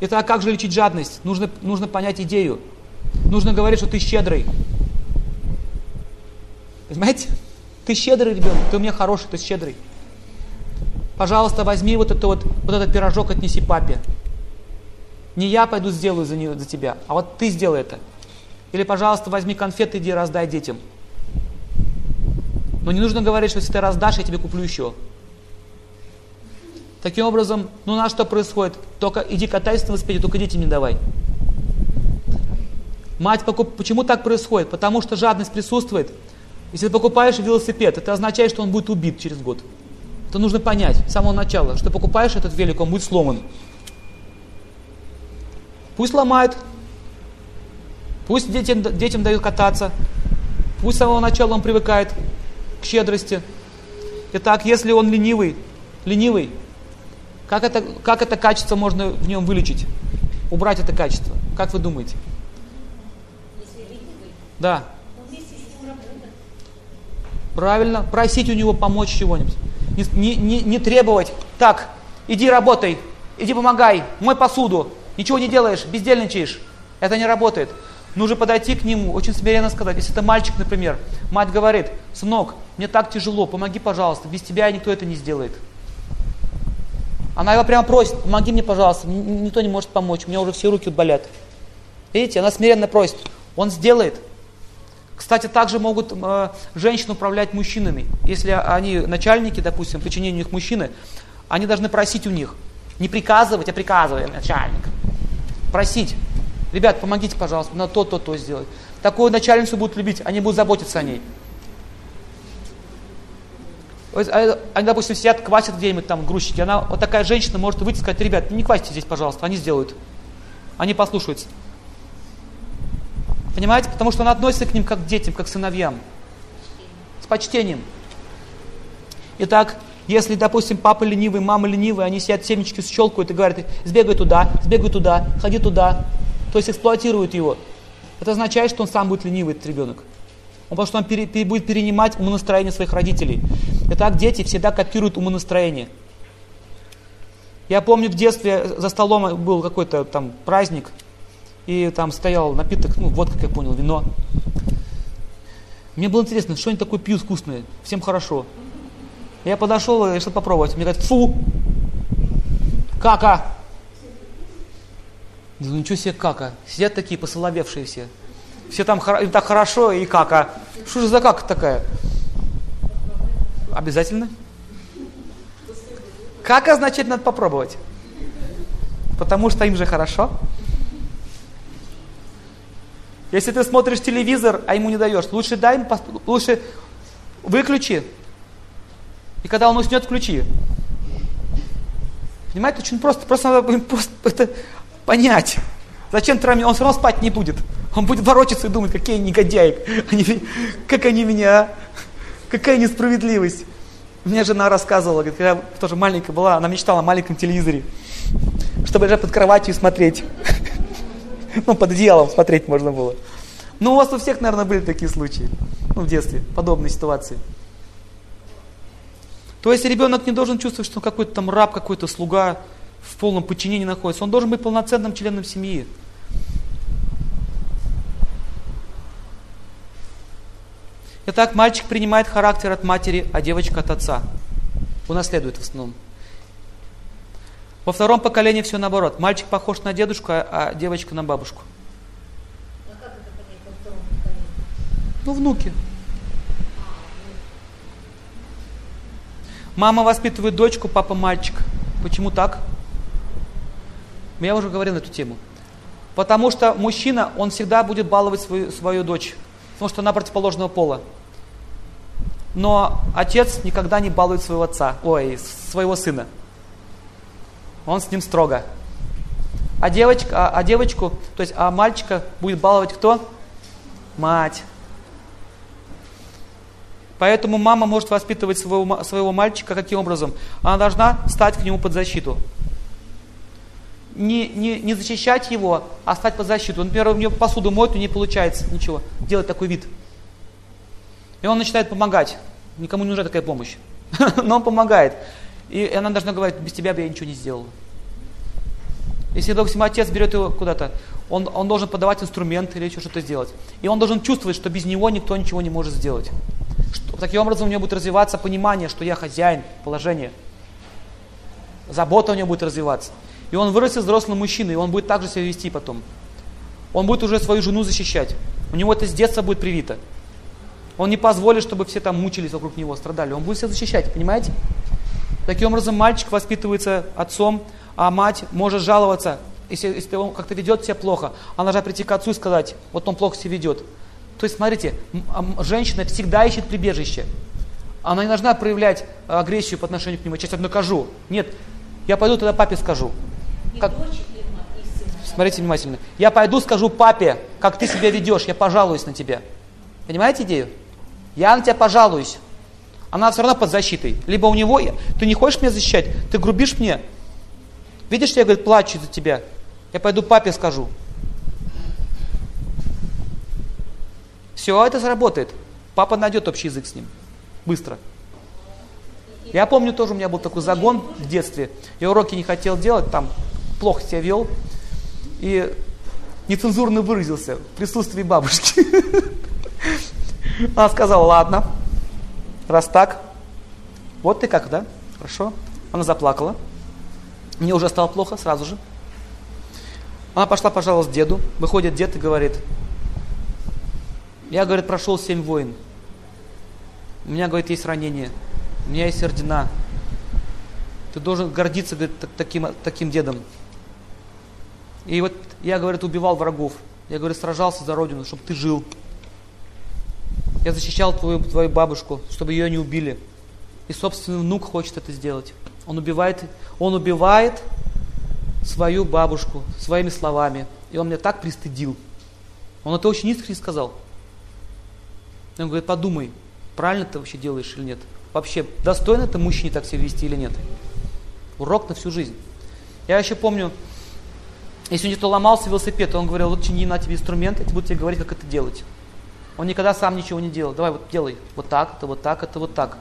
Это как же лечить жадность? Нужно, нужно понять идею. Нужно говорить, что ты щедрый. Понимаете? Ты щедрый ребенок, ты у меня хороший, ты щедрый. Пожалуйста, возьми вот, это вот, вот этот пирожок, отнеси папе. Не я пойду сделаю за, нее, за тебя, а вот ты сделай это. Или, пожалуйста, возьми конфеты, иди раздай детям. Но не нужно говорить, что если ты раздашь, я тебе куплю еще. Таким образом, ну на что происходит? Только иди катайся на велосипеде, только детям не давай. Мать покуп... Почему так происходит? Потому что жадность присутствует. Если ты покупаешь велосипед, это означает, что он будет убит через год. Это нужно понять с самого начала, что покупаешь этот велик, он будет сломан. Пусть ломает, пусть детям, детям дают кататься, пусть с самого начала он привыкает к щедрости. Итак, если он ленивый, ленивый, как это, как это качество можно в нем вылечить? Убрать это качество. Как вы думаете? Да. Правильно. Просить у него помочь чего-нибудь. Не, не, не требовать. Так, иди работай, иди помогай, мой посуду. Ничего не делаешь, бездельничаешь. Это не работает. Нужно подойти к нему, очень смиренно сказать. Если это мальчик, например, мать говорит, сынок, мне так тяжело, помоги, пожалуйста, без тебя никто это не сделает. Она его прямо просит, помоги мне, пожалуйста, никто не может помочь, у меня уже все руки болят. Видите, она смиренно просит, он сделает. Кстати, также могут э, женщины управлять мужчинами. Если они начальники, допустим, подчинение у них мужчины, они должны просить у них. Не приказывать, а приказывать начальник. Просить. Ребят, помогите, пожалуйста, на то, то, то сделать. Такую начальницу будут любить, они будут заботиться о ней. А, они, допустим, сидят, квасят где-нибудь там грузчики. Она, вот такая женщина может выйти и сказать, ребят, не квасьте здесь, пожалуйста, они сделают. Они послушаются. Понимаете? Потому что она относится к ним как к детям, как к сыновьям. С почтением. Итак, если, допустим, папа ленивый, мама ленивая, они сидят семечки щелкают и говорят, сбегай туда, сбегай туда, ходи туда. То есть эксплуатируют его. Это означает, что он сам будет ленивый, этот ребенок. Он, потому что он пере, пере, будет перенимать умонастроение своих родителей. Итак, дети всегда копируют умонастроение. Я помню в детстве за столом был какой-то там праздник, и там стоял напиток, ну вот как я понял, вино. Мне было интересно, что они такое пьют вкусное, всем хорошо. Я подошел и решил попробовать. Мне говорят, фу, кака. Ну ничего себе кака. Сидят такие посоловевшие все. Все там им так хорошо и кака. Что же за кака такая? Обязательно. Как означает надо попробовать? Потому что им же хорошо. Если ты смотришь телевизор, а ему не даешь, лучше дай, лучше выключи. И когда он уснет, включи. Понимаете, очень просто. Просто надо просто это понять. Зачем травме? Он все равно спать не будет. Он будет ворочаться и думать, какие негодяи. Они, как они меня, а? какая несправедливость. Мне жена рассказывала, когда я тоже маленькая была, она мечтала о маленьком телевизоре, чтобы лежать под кроватью и смотреть. Ну, под одеялом смотреть можно было. Ну, у вас у всех, наверное, были такие случаи. Ну, в детстве, подобные ситуации. То есть ребенок не должен чувствовать, что он какой-то там раб, какой-то слуга в полном подчинении находится. Он должен быть полноценным членом семьи. Итак, мальчик принимает характер от матери, а девочка от отца. Унаследует в основном. Во втором поколении все наоборот. Мальчик похож на дедушку, а, а девочка на бабушку. А как это понять во втором поколении? Ну, внуки. Мама воспитывает дочку, папа мальчик. Почему так? Я уже говорил на эту тему. Потому что мужчина, он всегда будет баловать свою, свою дочь, потому что она противоположного пола. Но отец никогда не балует своего отца, ой, своего сына он с ним строго. А, девочка, а, а девочку, то есть а мальчика будет баловать кто? Мать. Поэтому мама может воспитывать своего, своего мальчика каким образом? Она должна стать к нему под защиту. Не, не, не защищать его, а стать под защиту. Например, у него посуду моет, у нее получается ничего, делать такой вид. И он начинает помогать. Никому не нужна такая помощь. Но он помогает. И она должна говорить, без тебя бы я ничего не сделала. Если, допустим, отец берет его куда-то, он, он должен подавать инструмент или еще что-то сделать. И он должен чувствовать, что без него никто ничего не может сделать. Что, таким образом у него будет развиваться понимание, что я хозяин положения. Забота у него будет развиваться. И он вырастет взрослым мужчиной, и он будет также себя вести потом. Он будет уже свою жену защищать. У него это с детства будет привито. Он не позволит, чтобы все там мучились вокруг него, страдали. Он будет себя защищать, понимаете? Таким образом, мальчик воспитывается отцом, а мать может жаловаться, если, если он как-то ведет себя плохо, она должна прийти к отцу и сказать, вот он плохо себя ведет. То есть, смотрите, женщина всегда ищет прибежище. Она не должна проявлять агрессию по отношению к нему. Я сейчас накажу. Нет, я пойду тогда папе скажу. Как... Смотрите внимательно. Я пойду скажу папе, как ты себя ведешь, я пожалуюсь на тебя. Понимаете идею? Я на тебя пожалуюсь. Она все равно под защитой. Либо у него, ты не хочешь меня защищать, ты грубишь мне. Видишь, я, говорит, плачу за тебя. Я пойду папе скажу. Все, это сработает. Папа найдет общий язык с ним. Быстро. Я помню тоже, у меня был такой загон в детстве. Я уроки не хотел делать, там плохо себя вел. И нецензурно выразился в присутствии бабушки. Она сказала, ладно, раз так, вот ты как, да? Хорошо. Она заплакала. Мне уже стало плохо сразу же. Она пошла, пожалуйста, к деду. Выходит дед и говорит, я, говорит, прошел семь войн. У меня, говорит, есть ранение. У меня есть ордена. Ты должен гордиться, говорит, таким, таким дедом. И вот я, говорит, убивал врагов. Я, говорит, сражался за родину, чтобы ты жил. Я защищал твою, твою бабушку, чтобы ее не убили. И собственный внук хочет это сделать. Он убивает, он убивает свою бабушку своими словами. И он меня так пристыдил. Он это очень искренне сказал. Он говорит, подумай, правильно ты вообще делаешь или нет. Вообще, достойно это мужчине так себя вести или нет. Урок на всю жизнь. Я еще помню, если у него ломался велосипед, он говорил, лучше не на тебе инструмент, я буду тебе говорить, как это делать. Он никогда сам ничего не делал. Давай, вот делай. Вот так, это вот так, это вот так.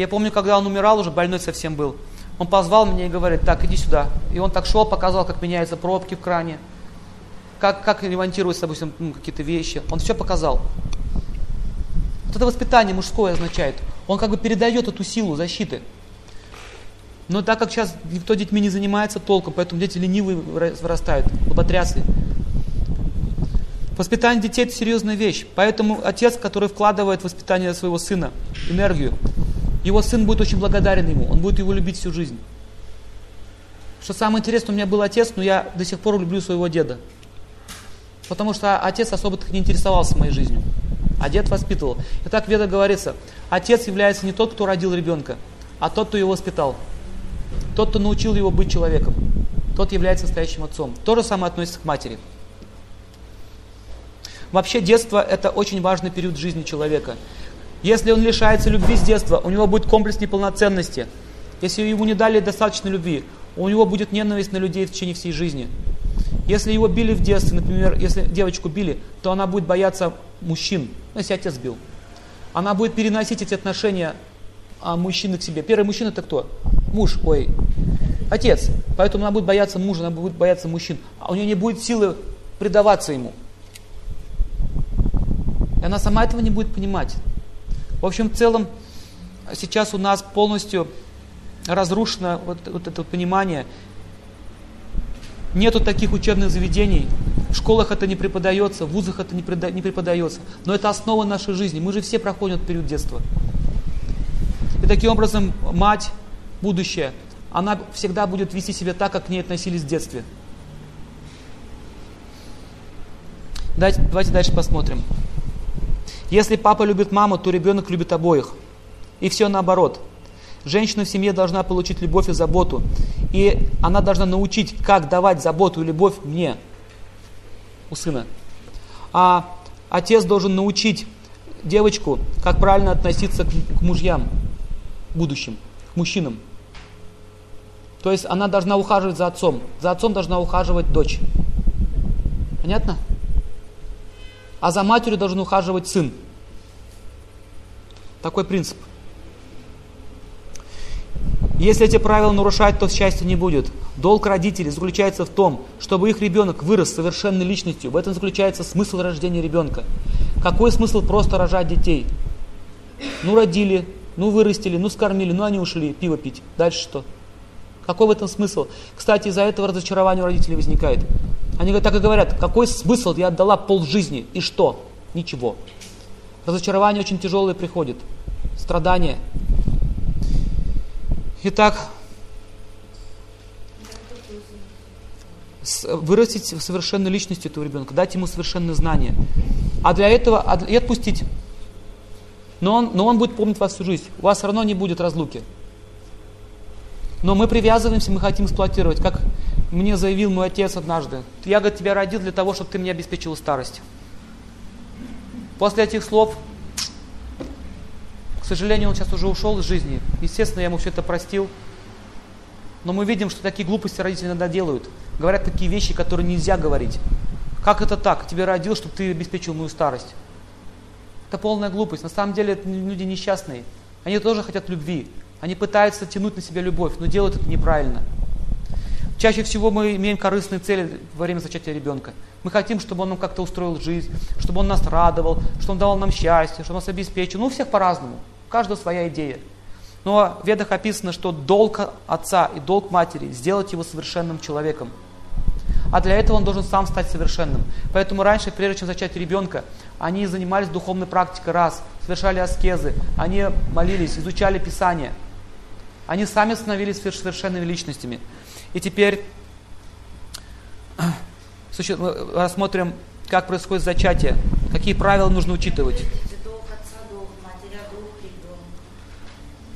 Я помню, когда он умирал, уже больной совсем был. Он позвал меня и говорит, так, иди сюда. И он так шел, показал, как меняются пробки в кране, как, как ремонтируются, допустим, ну, какие-то вещи. Он все показал. Вот это воспитание мужское означает. Он как бы передает эту силу защиты. Но так как сейчас никто детьми не занимается толком, поэтому дети ленивые вырастают, лоботрясы. Воспитание детей – это серьезная вещь. Поэтому отец, который вкладывает в воспитание своего сына энергию, его сын будет очень благодарен ему, он будет его любить всю жизнь. Что самое интересное, у меня был отец, но я до сих пор люблю своего деда. Потому что отец особо не интересовался моей жизнью. А дед воспитывал. И так Веда говорится, отец является не тот, кто родил ребенка, а тот, кто его воспитал. Тот, кто научил его быть человеком. Тот является настоящим отцом. То же самое относится к матери. Вообще детство – это очень важный период жизни человека. Если он лишается любви с детства, у него будет комплекс неполноценности. Если ему не дали достаточно любви, у него будет ненависть на людей в течение всей жизни. Если его били в детстве, например, если девочку били, то она будет бояться мужчин, ну, если отец бил. Она будет переносить эти отношения а, мужчины к себе. Первый мужчина это кто? Муж, ой, отец. Поэтому она будет бояться мужа, она будет бояться мужчин. А у нее не будет силы предаваться ему. И она сама этого не будет понимать. В общем, в целом, сейчас у нас полностью разрушено вот, вот это понимание. Нету таких учебных заведений, в школах это не преподается, в вузах это не, преподается. Но это основа нашей жизни. Мы же все проходим этот период детства. И таким образом мать, будущее, она всегда будет вести себя так, как к ней относились в детстве. Давайте, давайте дальше посмотрим. Если папа любит маму, то ребенок любит обоих. И все наоборот. Женщина в семье должна получить любовь и заботу. И она должна научить, как давать заботу и любовь мне, у сына. А отец должен научить девочку, как правильно относиться к, мужьям будущим, к мужчинам. То есть она должна ухаживать за отцом. За отцом должна ухаживать дочь. Понятно? А за матерью должен ухаживать сын. Такой принцип. Если эти правила нарушать, то счастья не будет. Долг родителей заключается в том, чтобы их ребенок вырос совершенной личностью. В этом заключается смысл рождения ребенка. Какой смысл просто рожать детей? Ну родили, ну вырастили, ну скормили, ну они ушли пиво пить. Дальше что? Какой в этом смысл? Кстати, из-за этого разочарование у родителей возникает. Они так и говорят, какой смысл, я отдала пол жизни, и что? Ничего. Разочарование очень тяжелое приходит, страдания. Итак, вырастить совершенной личностью этого ребенка, дать ему совершенные знания. А для этого и отпустить. Но он, но он будет помнить вас всю жизнь. У вас все равно не будет разлуки. Но мы привязываемся, мы хотим эксплуатировать. Как мне заявил мой отец однажды. Я, говорит, тебя родил для того, чтобы ты мне обеспечил старость. После этих слов, к сожалению, он сейчас уже ушел из жизни. Естественно, я ему все это простил. Но мы видим, что такие глупости родители иногда делают. Говорят такие вещи, которые нельзя говорить. Как это так? Тебя родил, чтобы ты обеспечил мою старость. Это полная глупость. На самом деле это люди несчастные. Они тоже хотят любви. Они пытаются тянуть на себя любовь, но делают это неправильно. Чаще всего мы имеем корыстные цели во время зачатия ребенка. Мы хотим, чтобы он нам как-то устроил жизнь, чтобы он нас радовал, чтобы он давал нам счастье, чтобы он нас обеспечил. Ну, у всех по-разному. У каждого своя идея. Но в ведах описано, что долг отца и долг матери – сделать его совершенным человеком. А для этого он должен сам стать совершенным. Поэтому раньше, прежде чем зачать ребенка, они занимались духовной практикой раз, совершали аскезы, они молились, изучали Писание. Они сами становились совершенными личностями. И теперь рассмотрим, как происходит зачатие, какие правила нужно учитывать.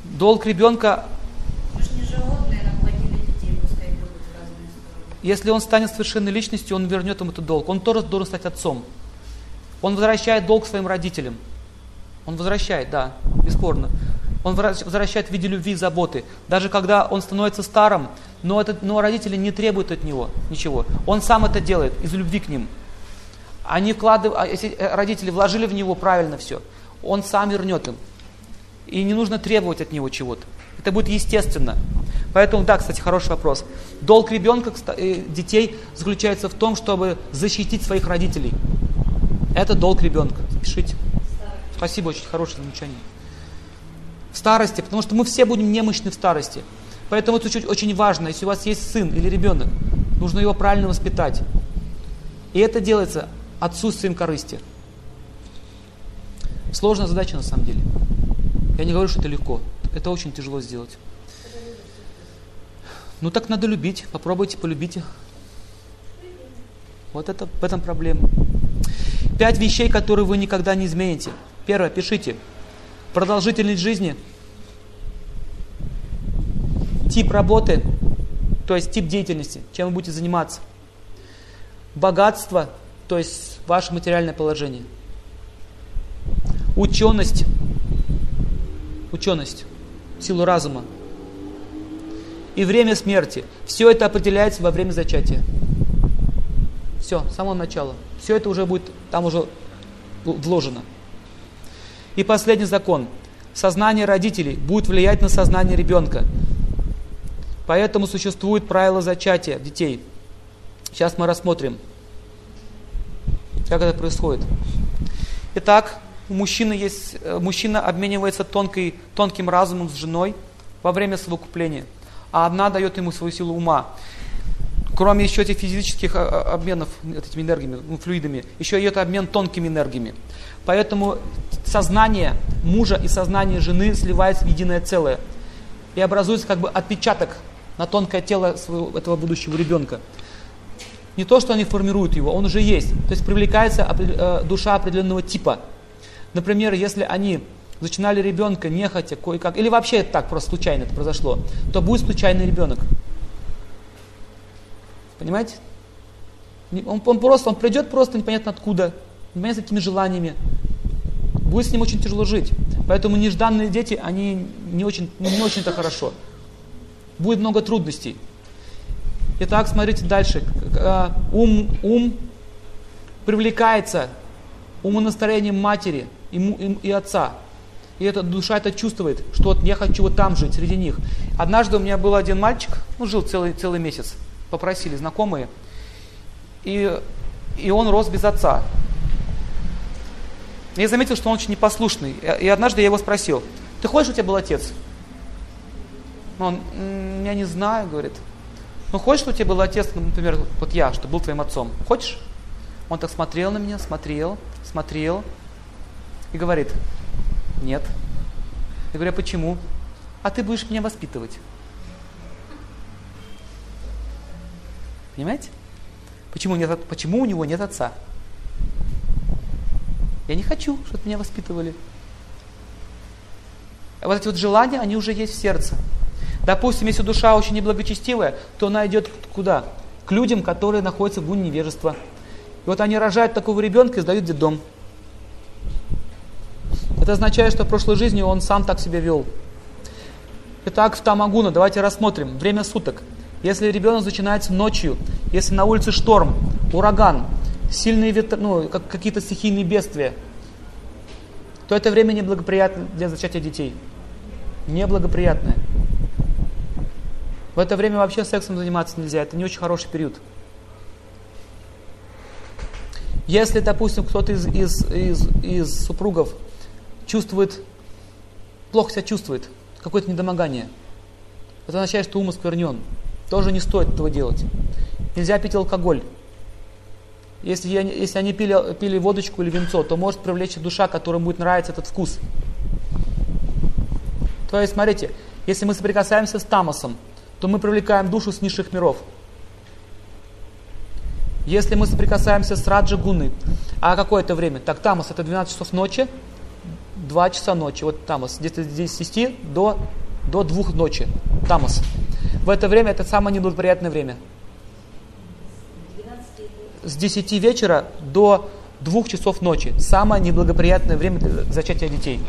Долг ребенка если он станет совершенной личностью, он вернет ему этот долг. Он тоже должен стать отцом. Он возвращает долг своим родителям. Он возвращает, да, бесспорно. Он возвращает в виде любви и заботы. Даже когда он становится старым, но, это, но родители не требуют от него ничего. Он сам это делает из любви к ним. Они вкладывают, э, родители вложили в него правильно все, он сам вернет им. И не нужно требовать от него чего-то. Это будет естественно. Поэтому, да, кстати, хороший вопрос. Долг ребенка, э, детей заключается в том, чтобы защитить своих родителей. Это долг ребенка. Пишите. Спасибо, очень хорошее замечание в старости, потому что мы все будем немощны в старости. Поэтому это очень, важно, если у вас есть сын или ребенок, нужно его правильно воспитать. И это делается отсутствием корысти. Сложная задача на самом деле. Я не говорю, что это легко. Это очень тяжело сделать. Ну так надо любить. Попробуйте, полюбите. Вот это, в этом проблема. Пять вещей, которые вы никогда не измените. Первое, пишите продолжительность жизни, тип работы, то есть тип деятельности, чем вы будете заниматься, богатство, то есть ваше материальное положение, ученость, ученость, силу разума и время смерти. Все это определяется во время зачатия. Все, с самого начала. Все это уже будет там уже вложено. И последний закон. Сознание родителей будет влиять на сознание ребенка. Поэтому существует правило зачатия детей. Сейчас мы рассмотрим, как это происходит. Итак, у мужчины есть, э, мужчина обменивается тонкой, тонким разумом с женой во время совокупления, а одна дает ему свою силу ума. Кроме еще этих физических э, э, обменов этими энергиями, ну, флюидами, еще идет обмен тонкими энергиями. Поэтому сознание мужа и сознание жены сливается в единое целое. И образуется как бы отпечаток на тонкое тело своего, этого будущего ребенка. Не то, что они формируют его, он уже есть. То есть привлекается э, душа определенного типа. Например, если они зачинали ребенка нехотя, кое-как, или вообще так, просто случайно это произошло, то будет случайный ребенок. Понимаете? Он, он просто, он придет просто непонятно откуда, с какими желаниями. Будет с ним очень тяжело жить. Поэтому нежданные дети, они не очень, не очень-то хорошо. Будет много трудностей. Итак, смотрите дальше. А, ум, ум привлекается умонастроением матери и, и, и отца. И эта душа это чувствует, что вот я хочу вот там жить, среди них. Однажды у меня был один мальчик, ну, жил целый, целый месяц, попросили знакомые, и, и он рос без отца. Я заметил, что он очень непослушный. И однажды я его спросил, ты хочешь, у тебя был отец? Он, я не знаю, говорит. Ну, хочешь, что у тебя был отец, ну, например, вот я, чтобы был твоим отцом? Хочешь? Он так смотрел на меня, смотрел, смотрел и говорит, нет. Я говорю, а почему? А ты будешь меня воспитывать. Понимаете? Почему, нет, почему у него нет отца? Я не хочу, чтобы меня воспитывали. Вот эти вот желания, они уже есть в сердце. Допустим, если душа очень неблагочестивая, то она идет куда? К людям, которые находятся в гуне невежества. И вот они рожают такого ребенка и сдают детдом. Это означает, что в прошлой жизни он сам так себя вел. Итак, в Тамагуна давайте рассмотрим время суток. Если ребенок начинается ночью, если на улице шторм, ураган, сильные ветры, ну, как, какие-то стихийные бедствия, то это время неблагоприятно для зачатия детей. Неблагоприятное. В это время вообще сексом заниматься нельзя, это не очень хороший период. Если, допустим, кто-то из, из, из, из супругов чувствует, плохо себя чувствует, какое-то недомогание, это означает, что ум осквернен. Тоже не стоит этого делать. Нельзя пить алкоголь. Если, если они пили, пили водочку или винцо, то может привлечь душа, которым будет нравиться этот вкус. То есть, смотрите, если мы соприкасаемся с тамосом, то мы привлекаем душу с низших миров. Если мы соприкасаемся с Раджа Гуны, а какое-то время? Так, тамос это 12 часов ночи, 2 часа ночи. Вот тамос, где-то с 10 до, до 2 ночи. Тамос. В это время это самое неблагоприятное время. С 10 вечера до 2 часов ночи. Самое неблагоприятное время для зачатия детей.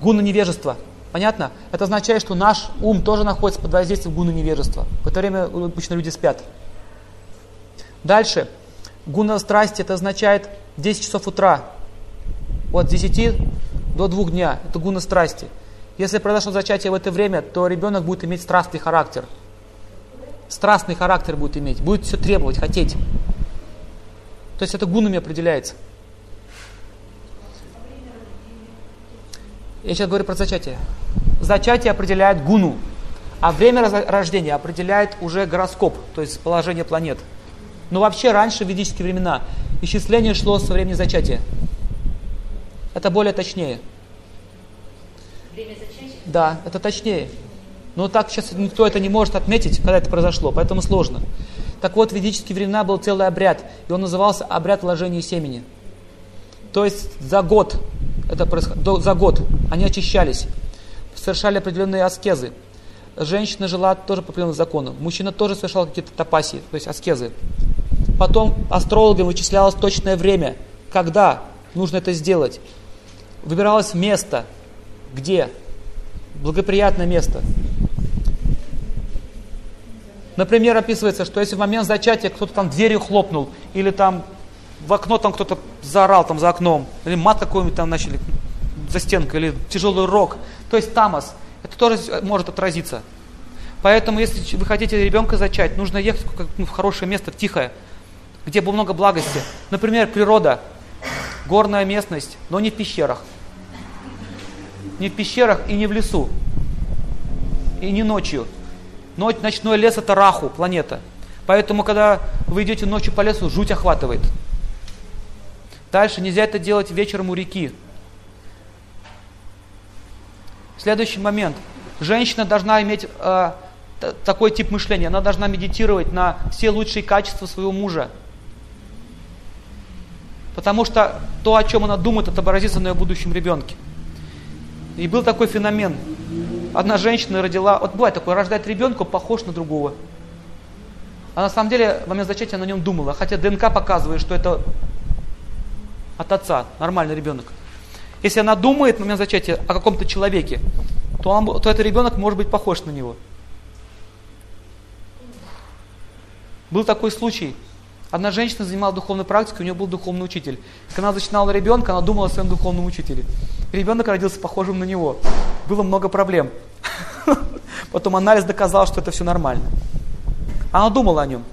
Гуна невежества. Понятно? Это означает, что наш ум тоже находится под воздействием гуна невежества. В это время обычно люди спят. Дальше. Гуна страсти это означает 10 часов утра. От 10 до 2 дня. Это гуна страсти. Если произошло зачатие в это время, то ребенок будет иметь страстный характер. Страстный характер будет иметь. Будет все требовать, хотеть. То есть это гунами определяется. Я сейчас говорю про зачатие. Зачатие определяет гуну, а время рождения определяет уже гороскоп, то есть положение планет. Но вообще раньше, в ведические времена, исчисление шло со времени зачатия. Это более точнее. Время зачатия? Да, это точнее. Но так сейчас никто это не может отметить, когда это произошло, поэтому сложно. Так вот, в ведические времена был целый обряд, и он назывался обряд вложения семени. То есть за год, это происход... за год они очищались, совершали определенные аскезы. Женщина жила тоже по определенным законам. Мужчина тоже совершал какие-то тапаси, то есть аскезы. Потом астрологам вычислялось точное время, когда нужно это сделать. Выбиралось место, где благоприятное место. Например, описывается, что если в момент зачатия кто-то там дверью хлопнул, или там в окно там кто-то заорал там за окном, или мат какой-нибудь там начали за стенкой, или тяжелый рок, то есть тамос, это тоже может отразиться. Поэтому, если вы хотите ребенка зачать, нужно ехать в хорошее место, в тихое, где было много благости. Например, природа, горная местность, но не в пещерах. Не в пещерах и не в лесу. И не ночью. Ночь, ночной лес это Раху, планета. Поэтому, когда вы идете ночью по лесу, жуть охватывает. Дальше нельзя это делать вечером у реки. Следующий момент. Женщина должна иметь э, такой тип мышления. Она должна медитировать на все лучшие качества своего мужа. Потому что то, о чем она думает, отобразится на ее будущем ребенке. И был такой феномен. Одна женщина родила, вот бывает такое, рождает ребенка, похож на другого. А на самом деле в момент зачатия она нем думала, хотя ДНК показывает, что это от отца, нормальный ребенок. Если она думает в момент зачатия о каком-то человеке, то, он, то этот ребенок может быть похож на него. Был такой случай. Одна женщина занимала духовной практикой, у нее был духовный учитель. Когда она зачинала ребенка, она думала о своем духовном учителе. Ребенок родился похожим на него. Было много проблем. Потом анализ доказал, что это все нормально. Она думала о нем.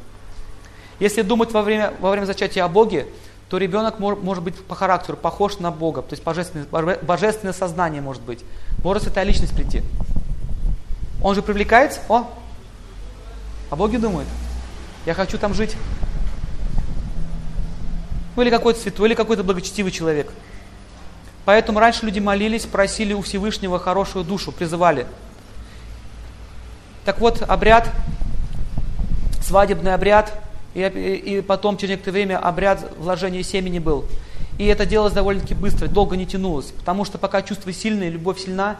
Если думать во время, во время зачатия о Боге, то ребенок может быть по характеру похож на Бога, то есть божественное, божественное сознание может быть. Может святая личность прийти. Он же привлекается, о, о Боге думает. Я хочу там жить. Ну или какой-то святой, или какой-то благочестивый человек. Поэтому раньше люди молились, просили у Всевышнего хорошую душу, призывали. Так вот, обряд, свадебный обряд, и, и, потом через некоторое время обряд вложения семени был. И это делалось довольно-таки быстро, долго не тянулось, потому что пока чувства сильные, любовь сильна,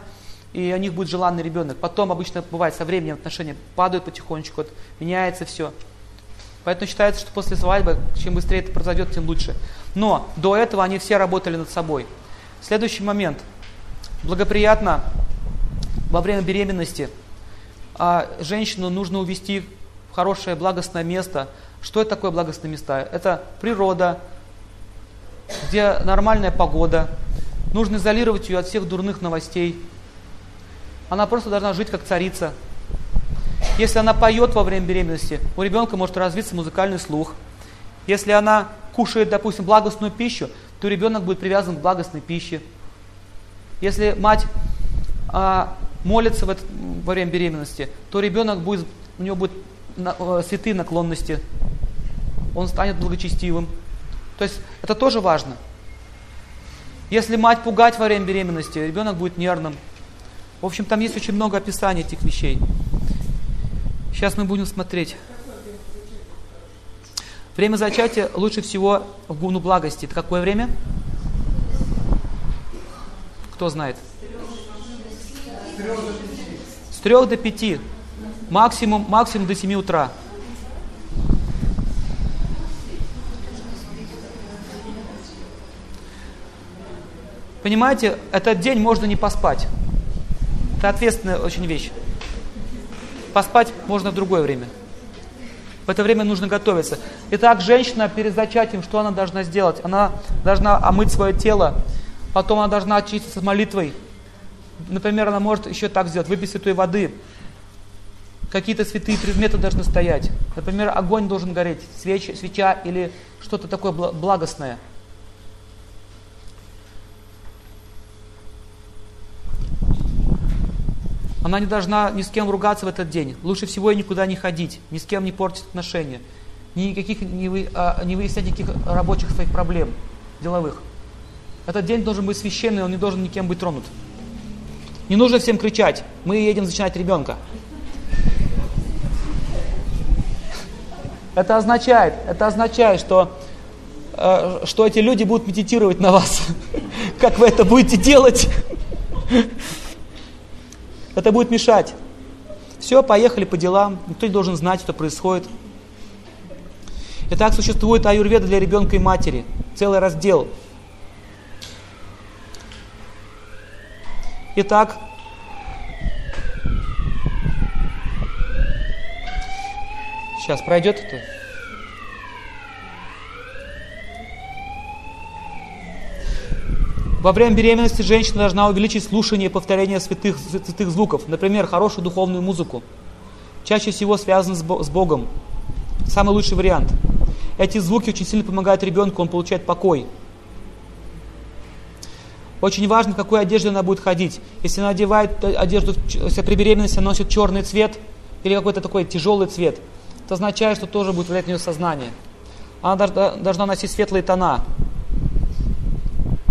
и у них будет желанный ребенок. Потом обычно бывает со временем отношения падают потихонечку, вот, меняется все. Поэтому считается, что после свадьбы, чем быстрее это произойдет, тем лучше. Но до этого они все работали над собой. Следующий момент. Благоприятно во время беременности а, женщину нужно увести в хорошее благостное место. Что это такое благостное место? Это природа, где нормальная погода. Нужно изолировать ее от всех дурных новостей. Она просто должна жить как царица. Если она поет во время беременности, у ребенка может развиться музыкальный слух. Если она кушает, допустим, благостную пищу, то ребенок будет привязан к благостной пище. Если мать а, молится в это, во время беременности, то ребенок будет, у него будут на, а, святые наклонности, он станет благочестивым. То есть это тоже важно. Если мать пугать во время беременности, ребенок будет нервным. В общем, там есть очень много описаний этих вещей. Сейчас мы будем смотреть. Время зачатия лучше всего в гуну благости. Это какое время? Кто знает? С трех до пяти. Максимум, максимум до семи утра. Понимаете, этот день можно не поспать. Это ответственная очень вещь. Поспать можно в другое время. В это время нужно готовиться. Итак, женщина перед зачатием, что она должна сделать? Она должна омыть свое тело, потом она должна очиститься молитвой. Например, она может еще так сделать, выпить святой воды. Какие-то святые предметы должны стоять. Например, огонь должен гореть, свеч, свеча или что-то такое благостное – Она не должна ни с кем ругаться в этот день. Лучше всего ей никуда не ходить, ни с кем не портить отношения, никаких, не, вы, а, не выяснять никаких рабочих своих проблем, деловых. Этот день должен быть священный, он не должен никем быть тронут. Не нужно всем кричать, мы едем зачинать ребенка. Это означает, это означает, что, э, что эти люди будут медитировать на вас. Как вы это будете делать? Это будет мешать. Все, поехали по делам. Никто не должен знать, что происходит. Итак, существует аюрведа для ребенка и матери. Целый раздел. Итак, сейчас пройдет это. Во время беременности женщина должна увеличить слушание и повторение святых, святых звуков, например, хорошую духовную музыку. Чаще всего связаны с Богом. Самый лучший вариант. Эти звуки очень сильно помогают ребенку, он получает покой. Очень важно, в какой одежде она будет ходить. Если она одевает одежду, если при беременности она носит черный цвет или какой-то такой тяжелый цвет, это означает, что тоже будет влиять на ее сознание. Она должна носить светлые тона.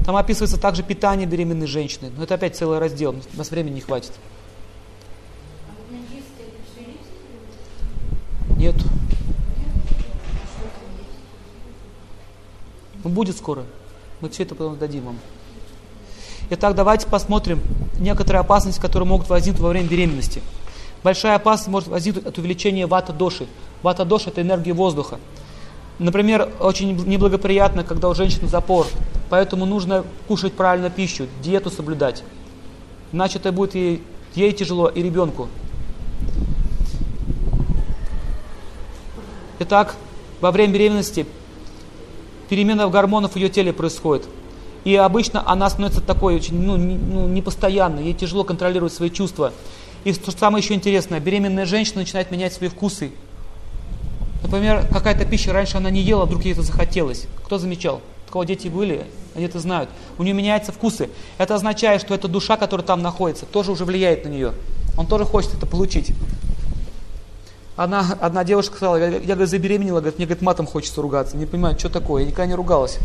Там описывается также питание беременной женщины. Но это опять целый раздел, у нас времени не хватит. Нет. Ну, будет скоро. Мы все это потом дадим вам. Итак, давайте посмотрим некоторые опасности, которые могут возникнуть во время беременности. Большая опасность может возникнуть от увеличения вата-доши. Вата-доша – это энергия воздуха. Например, очень неблагоприятно, когда у женщины запор, поэтому нужно кушать правильно пищу, диету соблюдать. Иначе это будет ей, ей тяжело и ребенку. Итак, во время беременности перемена гормонов в ее теле происходит. И обычно она становится такой очень ну, не, ну, непостоянной, ей тяжело контролировать свои чувства. И что самое еще интересное, беременная женщина начинает менять свои вкусы, Например, какая-то пища раньше она не ела, вдруг ей это захотелось. Кто замечал? У дети были, они это знают. У нее меняются вкусы. Это означает, что эта душа, которая там находится, тоже уже влияет на нее. Он тоже хочет это получить. Одна, одна девушка сказала, я, я говорит, забеременела, говорит, мне говорит, матом хочется ругаться. Не понимаю, что такое, я никогда не ругалась.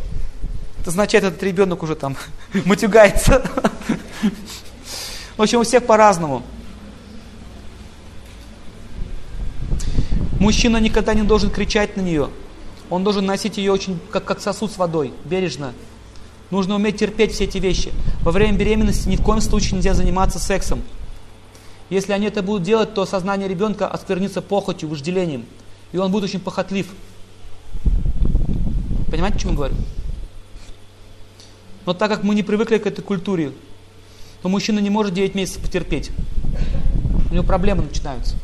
Это означает, этот ребенок уже там матюгается. В общем, у всех по-разному. Мужчина никогда не должен кричать на нее. Он должен носить ее очень, как, как сосуд с водой, бережно. Нужно уметь терпеть все эти вещи. Во время беременности ни в коем случае нельзя заниматься сексом. Если они это будут делать, то сознание ребенка осквернится похотью, вожделением. И он будет очень похотлив. Понимаете, о чем я говорю? Но так как мы не привыкли к этой культуре, то мужчина не может 9 месяцев потерпеть. У него проблемы начинаются.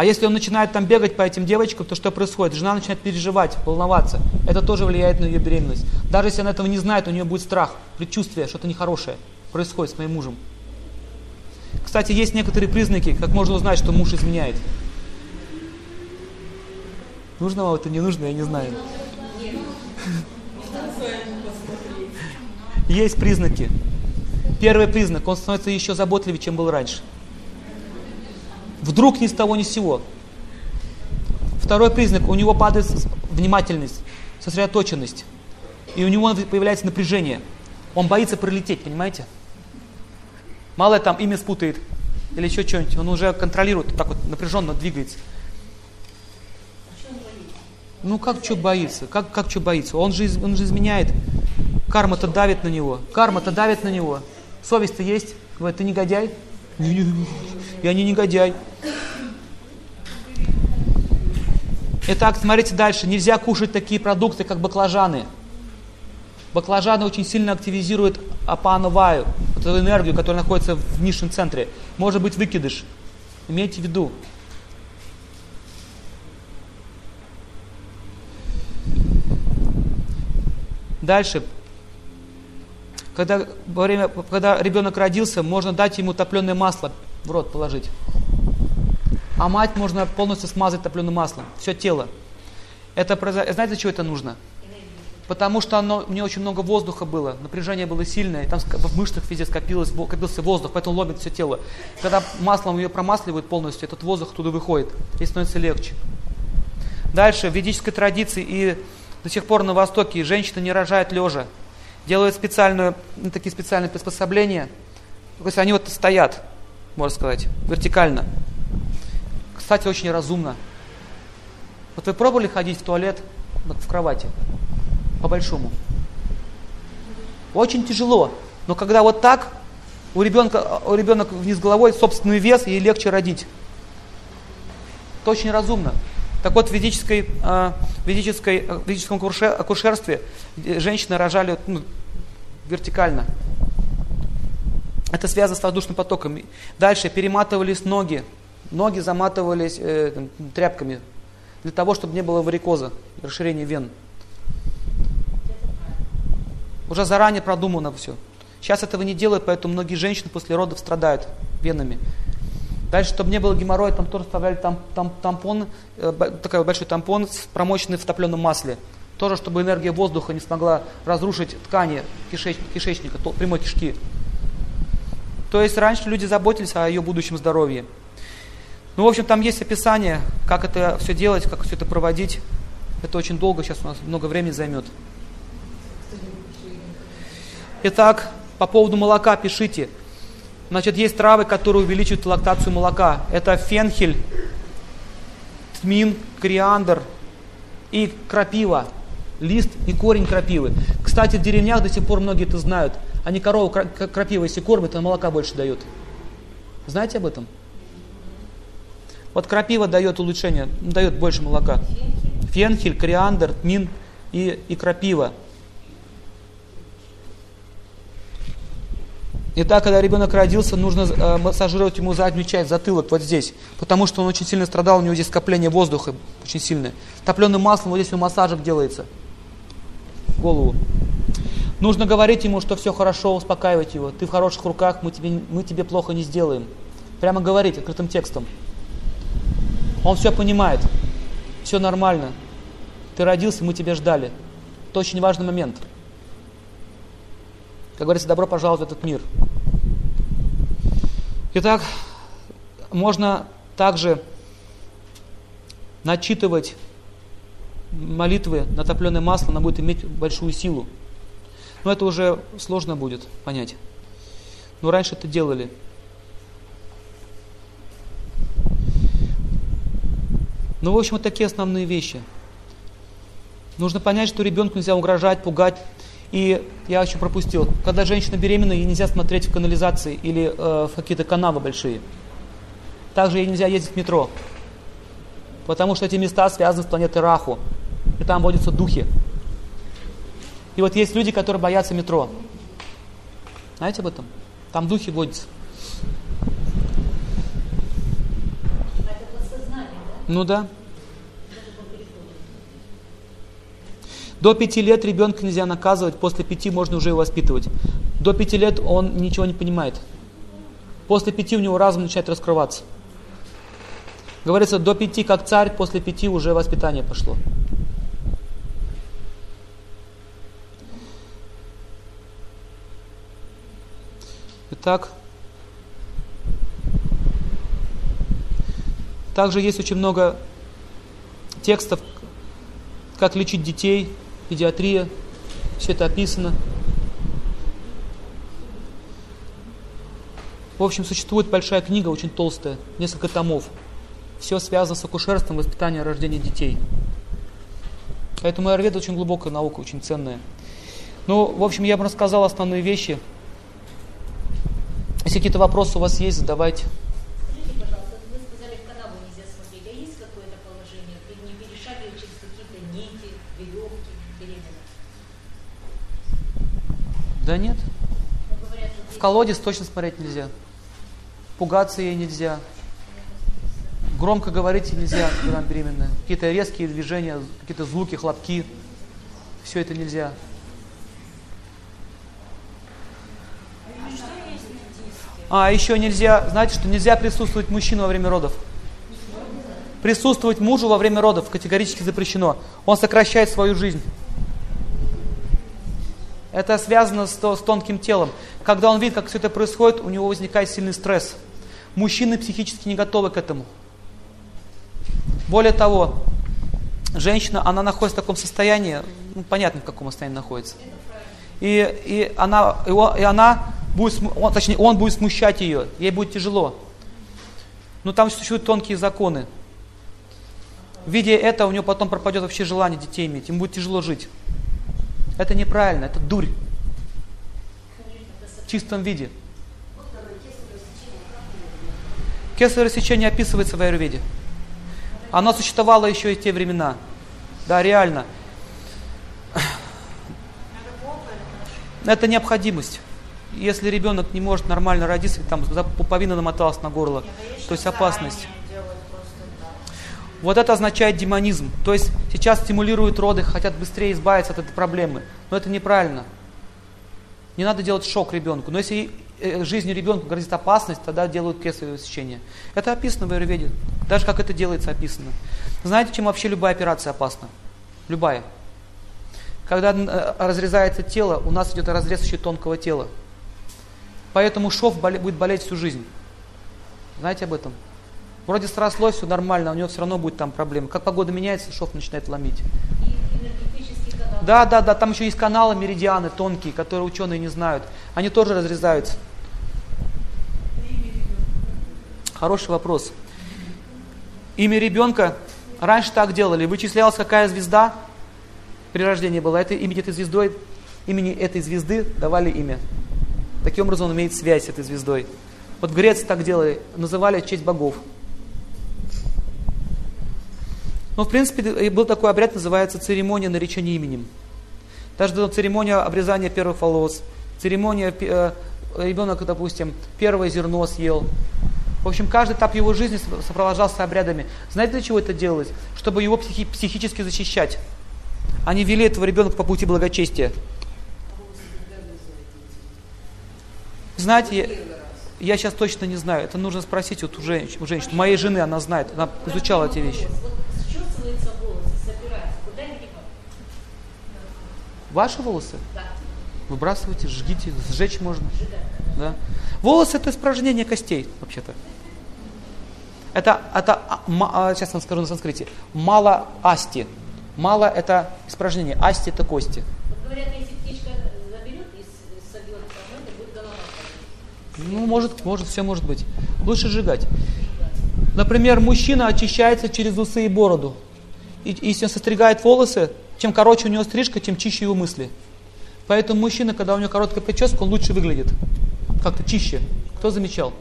А если он начинает там бегать по этим девочкам, то что происходит? Жена начинает переживать, волноваться. Это тоже влияет на ее беременность. Даже если она этого не знает, у нее будет страх, предчувствие, что-то нехорошее происходит с моим мужем. Кстати, есть некоторые признаки, как можно узнать, что муж изменяет. Нужно вам это, не нужно, я не знаю. Есть признаки. Первый признак, он становится еще заботливее, чем был раньше. Вдруг ни с того ни с сего. Второй признак, у него падает внимательность, сосредоточенность. И у него появляется напряжение. Он боится пролететь, понимаете? Мало там имя спутает или еще что-нибудь. Он уже контролирует, так вот напряженно двигается. Ну как что боится? Как, как что боится? Он же, он же изменяет. Карма-то давит на него. Карма-то давит на него. Совесть-то есть. Говорит, ты негодяй? Я не негодяй. Итак, смотрите дальше. Нельзя кушать такие продукты, как баклажаны. Баклажаны очень сильно активизируют апановаю, эту энергию, которая находится в нижнем центре. Может быть выкидыш. Имейте в виду. Дальше. Когда, во время, когда ребенок родился, можно дать ему топленое масло в рот положить. А мать можно полностью смазать топленым маслом, все тело. Это, знаете, для чего это нужно? Потому что оно, у нее очень много воздуха было, напряжение было сильное, там в мышцах везде скопилось, скопился воздух, поэтому ломит все тело. Когда маслом ее промасливают полностью, этот воздух оттуда выходит, и становится легче. Дальше, в ведической традиции и до сих пор на Востоке женщины не рожают лежа делают специальную, ну, такие специальные приспособления. То есть они вот стоят, можно сказать, вертикально. Кстати, очень разумно. Вот вы пробовали ходить в туалет в кровати? По-большому. Очень тяжело. Но когда вот так, у ребенка, у ребенка вниз головой собственный вес, ей легче родить. Это очень разумно. Так вот, в, ведической, э, ведической, в ведическом акушерстве женщины рожали ну, вертикально. Это связано с воздушным потоком. Дальше перематывались ноги. Ноги заматывались э, тряпками для того, чтобы не было варикоза, расширения вен. Уже заранее продумано все. Сейчас этого не делают, поэтому многие женщины после родов страдают венами. Дальше, чтобы не было геморроя, там тоже вставляли там, там, тампон, э, такой большой тампон, промоченный в топленом масле. Тоже, чтобы энергия воздуха не смогла разрушить ткани кишеч, кишечника, то, прямой кишки. То есть раньше люди заботились о ее будущем здоровье. Ну, в общем, там есть описание, как это все делать, как все это проводить. Это очень долго, сейчас у нас много времени займет. Итак, по поводу молока пишите. Значит, есть травы, которые увеличивают лактацию молока. Это фенхель, тмин, кориандр и крапива. Лист и корень крапивы. Кстати, в деревнях до сих пор многие это знают. Они корову крапивой если кормят, то молока больше дают. Знаете об этом? Вот крапива дает улучшение, дает больше молока. Фенхель, кориандр, тмин и, и крапива. Итак, когда ребенок родился, нужно э, массажировать ему заднюю часть, затылок, вот здесь. Потому что он очень сильно страдал, у него здесь скопление воздуха очень сильное. Топленым маслом вот здесь у массажик делается. Голову. Нужно говорить ему, что все хорошо, успокаивать его. Ты в хороших руках, мы тебе, мы тебе плохо не сделаем. Прямо говорить открытым текстом. Он все понимает. Все нормально. Ты родился, мы тебя ждали. Это очень важный момент. Как говорится, добро пожаловать в этот мир. Итак, можно также начитывать молитвы на топленое масло, она будет иметь большую силу. Но это уже сложно будет понять. Но раньше это делали. Ну, в общем, вот такие основные вещи. Нужно понять, что ребенку нельзя угрожать, пугать. И я еще пропустил, когда женщина беременна, ей нельзя смотреть в канализации или э, в какие-то канавы большие. Также ей нельзя ездить в метро, потому что эти места связаны с планетой Раху, и там водятся духи. И вот есть люди, которые боятся метро. Знаете об этом? Там духи водятся. Ну да. До пяти лет ребенка нельзя наказывать, после пяти можно уже его воспитывать. До пяти лет он ничего не понимает. После пяти у него разум начинает раскрываться. Говорится, до пяти как царь, после пяти уже воспитание пошло. Итак, также есть очень много текстов, как лечить детей, педиатрия, все это описано. В общем, существует большая книга, очень толстая, несколько томов. Все связано с акушерством, воспитанием, рождением детей. Поэтому Айрведа очень глубокая наука, очень ценная. Ну, в общем, я бы рассказал основные вещи. Если какие-то вопросы у вас есть, задавайте. Да нет. В колодец точно смотреть нельзя. Пугаться ей нельзя. Громко говорить нельзя, когда она беременная. Какие-то резкие движения, какие-то звуки, хлопки. Все это нельзя. А еще нельзя, знаете, что нельзя присутствовать мужчину во время родов. Присутствовать мужу во время родов категорически запрещено. Он сокращает свою жизнь. Это связано с, с тонким телом. Когда он видит, как все это происходит, у него возникает сильный стресс. Мужчины психически не готовы к этому. Более того, женщина, она находится в таком состоянии, ну, понятно, в каком состоянии находится. И, и, она, и, он, и она будет, он, точнее, он будет смущать ее, ей будет тяжело. Но там существуют тонкие законы. Видя это, у него потом пропадет вообще желание детей иметь, ему будет тяжело жить. Это неправильно, это дурь. В чистом виде. Кесарево сечение описывается в Аюрведе. Оно существовало еще и в те времена. Да, реально. Это необходимость. Если ребенок не может нормально родиться, там пуповина намоталась на горло, то есть опасность. Вот это означает демонизм. То есть сейчас стимулируют роды, хотят быстрее избавиться от этой проблемы. Но это неправильно. Не надо делать шок ребенку. Но если э, жизни ребенка грозит опасность, тогда делают кесарево сечение. Это описано в Аюрведе. Даже как это делается, описано. Знаете, чем вообще любая операция опасна? Любая. Когда э, разрезается тело, у нас идет разрез еще тонкого тела. Поэтому шов будет болеть всю жизнь. Знаете об этом? Вроде срослось, все нормально, у него все равно будет там проблемы. Как погода меняется, шов начинает ломить. Да, да, да, там еще есть каналы, меридианы тонкие, которые ученые не знают. Они тоже разрезаются. Хороший вопрос. Имя ребенка раньше так делали. Вычислялась какая звезда при рождении была. Это имя этой звездой, имени этой звезды давали имя. Таким образом он имеет связь с этой звездой. Вот в Греции так делали, называли в честь богов. Но, ну, в принципе, был такой обряд, называется церемония наречения именем. Даже церемония обрезания первых волос, церемония, э, ребенок, допустим, первое зерно съел. В общем, каждый этап его жизни сопровождался обрядами. Знаете, для чего это делалось? Чтобы его психи психически защищать. Они вели этого ребенка по пути благочестия. Знаете, я, я сейчас точно не знаю. Это нужно спросить вот у женщин. У женщин. Моей жены она знает, она изучала эти вещи. Ваши волосы? Да. Выбрасывайте, жгите, сжечь можно. Да. Волосы это испражнение костей, вообще-то. Это, это а, а, сейчас вам скажу на санскрите. Мало асти. Мало это испражнение, асти это кости. говорят, если птичка заберет и собьет, то будет голова. Ну, может, может, все может быть. Лучше сжигать. Например, мужчина очищается через усы и бороду. И если он состригает волосы, чем короче у него стрижка, тем чище его мысли. Поэтому мужчина, когда у него короткая прическа, он лучше выглядит. Как-то чище. Кто замечал?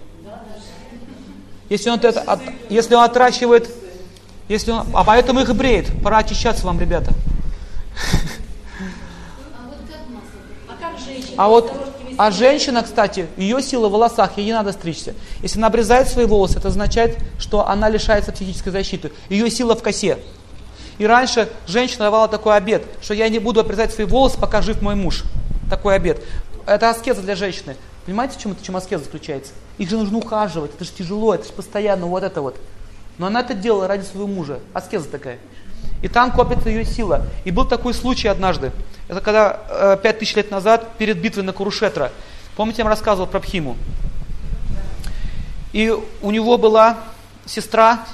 Если он, это, от, если он отращивает, если он, а поэтому их и бреет. Пора очищаться вам, ребята. А вот, а женщина, кстати, ее сила в волосах, ей не надо стричься. Если она обрезает свои волосы, это означает, что она лишается психической защиты. Ее сила в косе. И раньше женщина давала такой обед, что я не буду обрезать свои волосы, пока жив мой муж. Такой обед. Это аскеза для женщины. Понимаете, в чем, это, в чем аскеза заключается? Их же нужно ухаживать, это же тяжело, это же постоянно вот это вот. Но она это делала ради своего мужа. Аскеза такая. И там копится ее сила. И был такой случай однажды. Это когда э, пять тысяч лет назад, перед битвой на Курушетра. Помните, я вам рассказывал про Пхиму? И у него была сестра,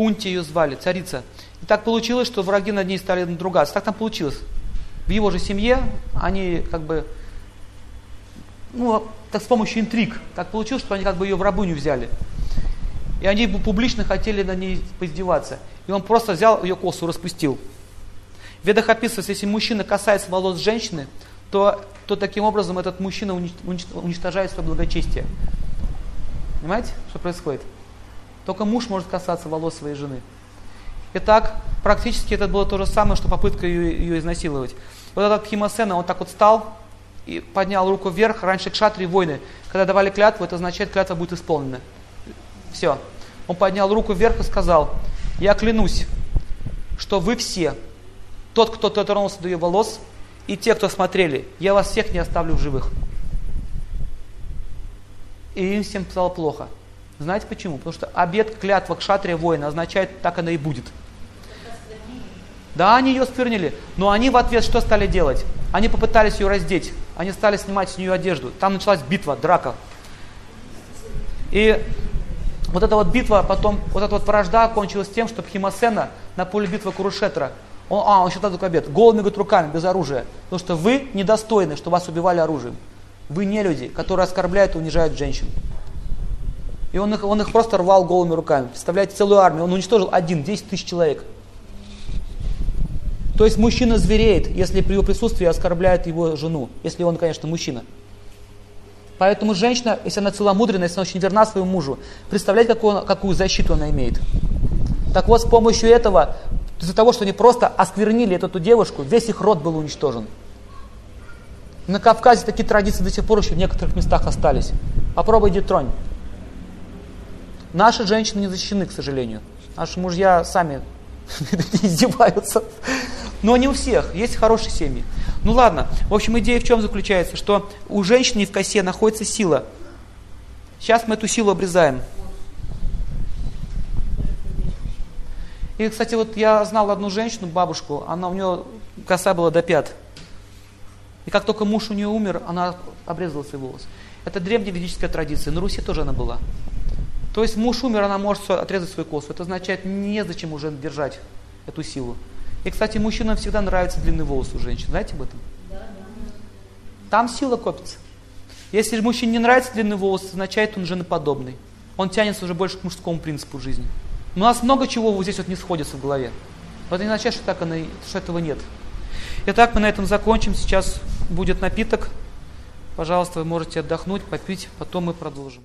Кунти ее звали, царица. И так получилось, что враги над ней стали надругаться. Так там получилось. В его же семье они как бы, ну, так с помощью интриг, так получилось, что они как бы ее в рабыню взяли. И они публично хотели на ней поиздеваться. И он просто взял ее косу, распустил. В ведах описывается, если мужчина касается волос женщины, то, то таким образом этот мужчина уничтожает свое благочестие. Понимаете, что происходит? Только муж может касаться волос своей жены. Итак, практически это было то же самое, что попытка ее, ее изнасиловать. Вот этот Химасена, он так вот встал и поднял руку вверх. Раньше к шатре войны, когда давали клятву, это означает, клятва будет исполнена. Все. Он поднял руку вверх и сказал, я клянусь, что вы все, тот, кто дотронулся до ее волос, и те, кто смотрели, я вас всех не оставлю в живых. И им всем стало плохо. Знаете почему? Потому что обед, клятва к шатре воина означает, так оно и будет. Да, они ее сквернили, но они в ответ что стали делать? Они попытались ее раздеть, они стали снимать с нее одежду. Там началась битва, драка. И вот эта вот битва, потом, вот эта вот вражда кончилась тем, что Пхимасена на поле битвы Курушетра, он, а, он считал такой обед, голыми говорит, руками, без оружия. Потому что вы недостойны, что вас убивали оружием. Вы не люди, которые оскорбляют и унижают женщин. И он их, он их просто рвал голыми руками. Представляете, целую армию. Он уничтожил один, 10 тысяч человек. То есть мужчина звереет, если при его присутствии оскорбляет его жену. Если он, конечно, мужчина. Поэтому женщина, если она целомудренная, если она очень верна своему мужу, представляете, какую, какую защиту она имеет. Так вот, с помощью этого, из-за того, что они просто осквернили эту, эту девушку, весь их род был уничтожен. На Кавказе такие традиции до сих пор еще в некоторых местах остались. Попробуй тронь. Наши женщины не защищены, к сожалению. Наши мужья сами издеваются. Но не у всех, есть хорошие семьи. Ну ладно, в общем, идея в чем заключается, что у женщины в косе находится сила. Сейчас мы эту силу обрезаем. И, кстати, вот я знал одну женщину, бабушку, она у нее коса была до пят. И как только муж у нее умер, она обрезала свой волос. Это древняя ведическая традиция, на Руси тоже она была. То есть муж умер, она может отрезать свою косу. Это означает, незачем уже держать эту силу. И, кстати, мужчинам всегда нравится длинный волос у женщин. Знаете об этом? Там сила копится. Если мужчине не нравится длинный волос, означает, он женоподобный. Он тянется уже больше к мужскому принципу жизни. Но у нас много чего вот здесь вот не сходится в голове. Но это не означает, что, так оно, что этого нет. Итак, мы на этом закончим. Сейчас будет напиток. Пожалуйста, вы можете отдохнуть, попить, потом мы продолжим.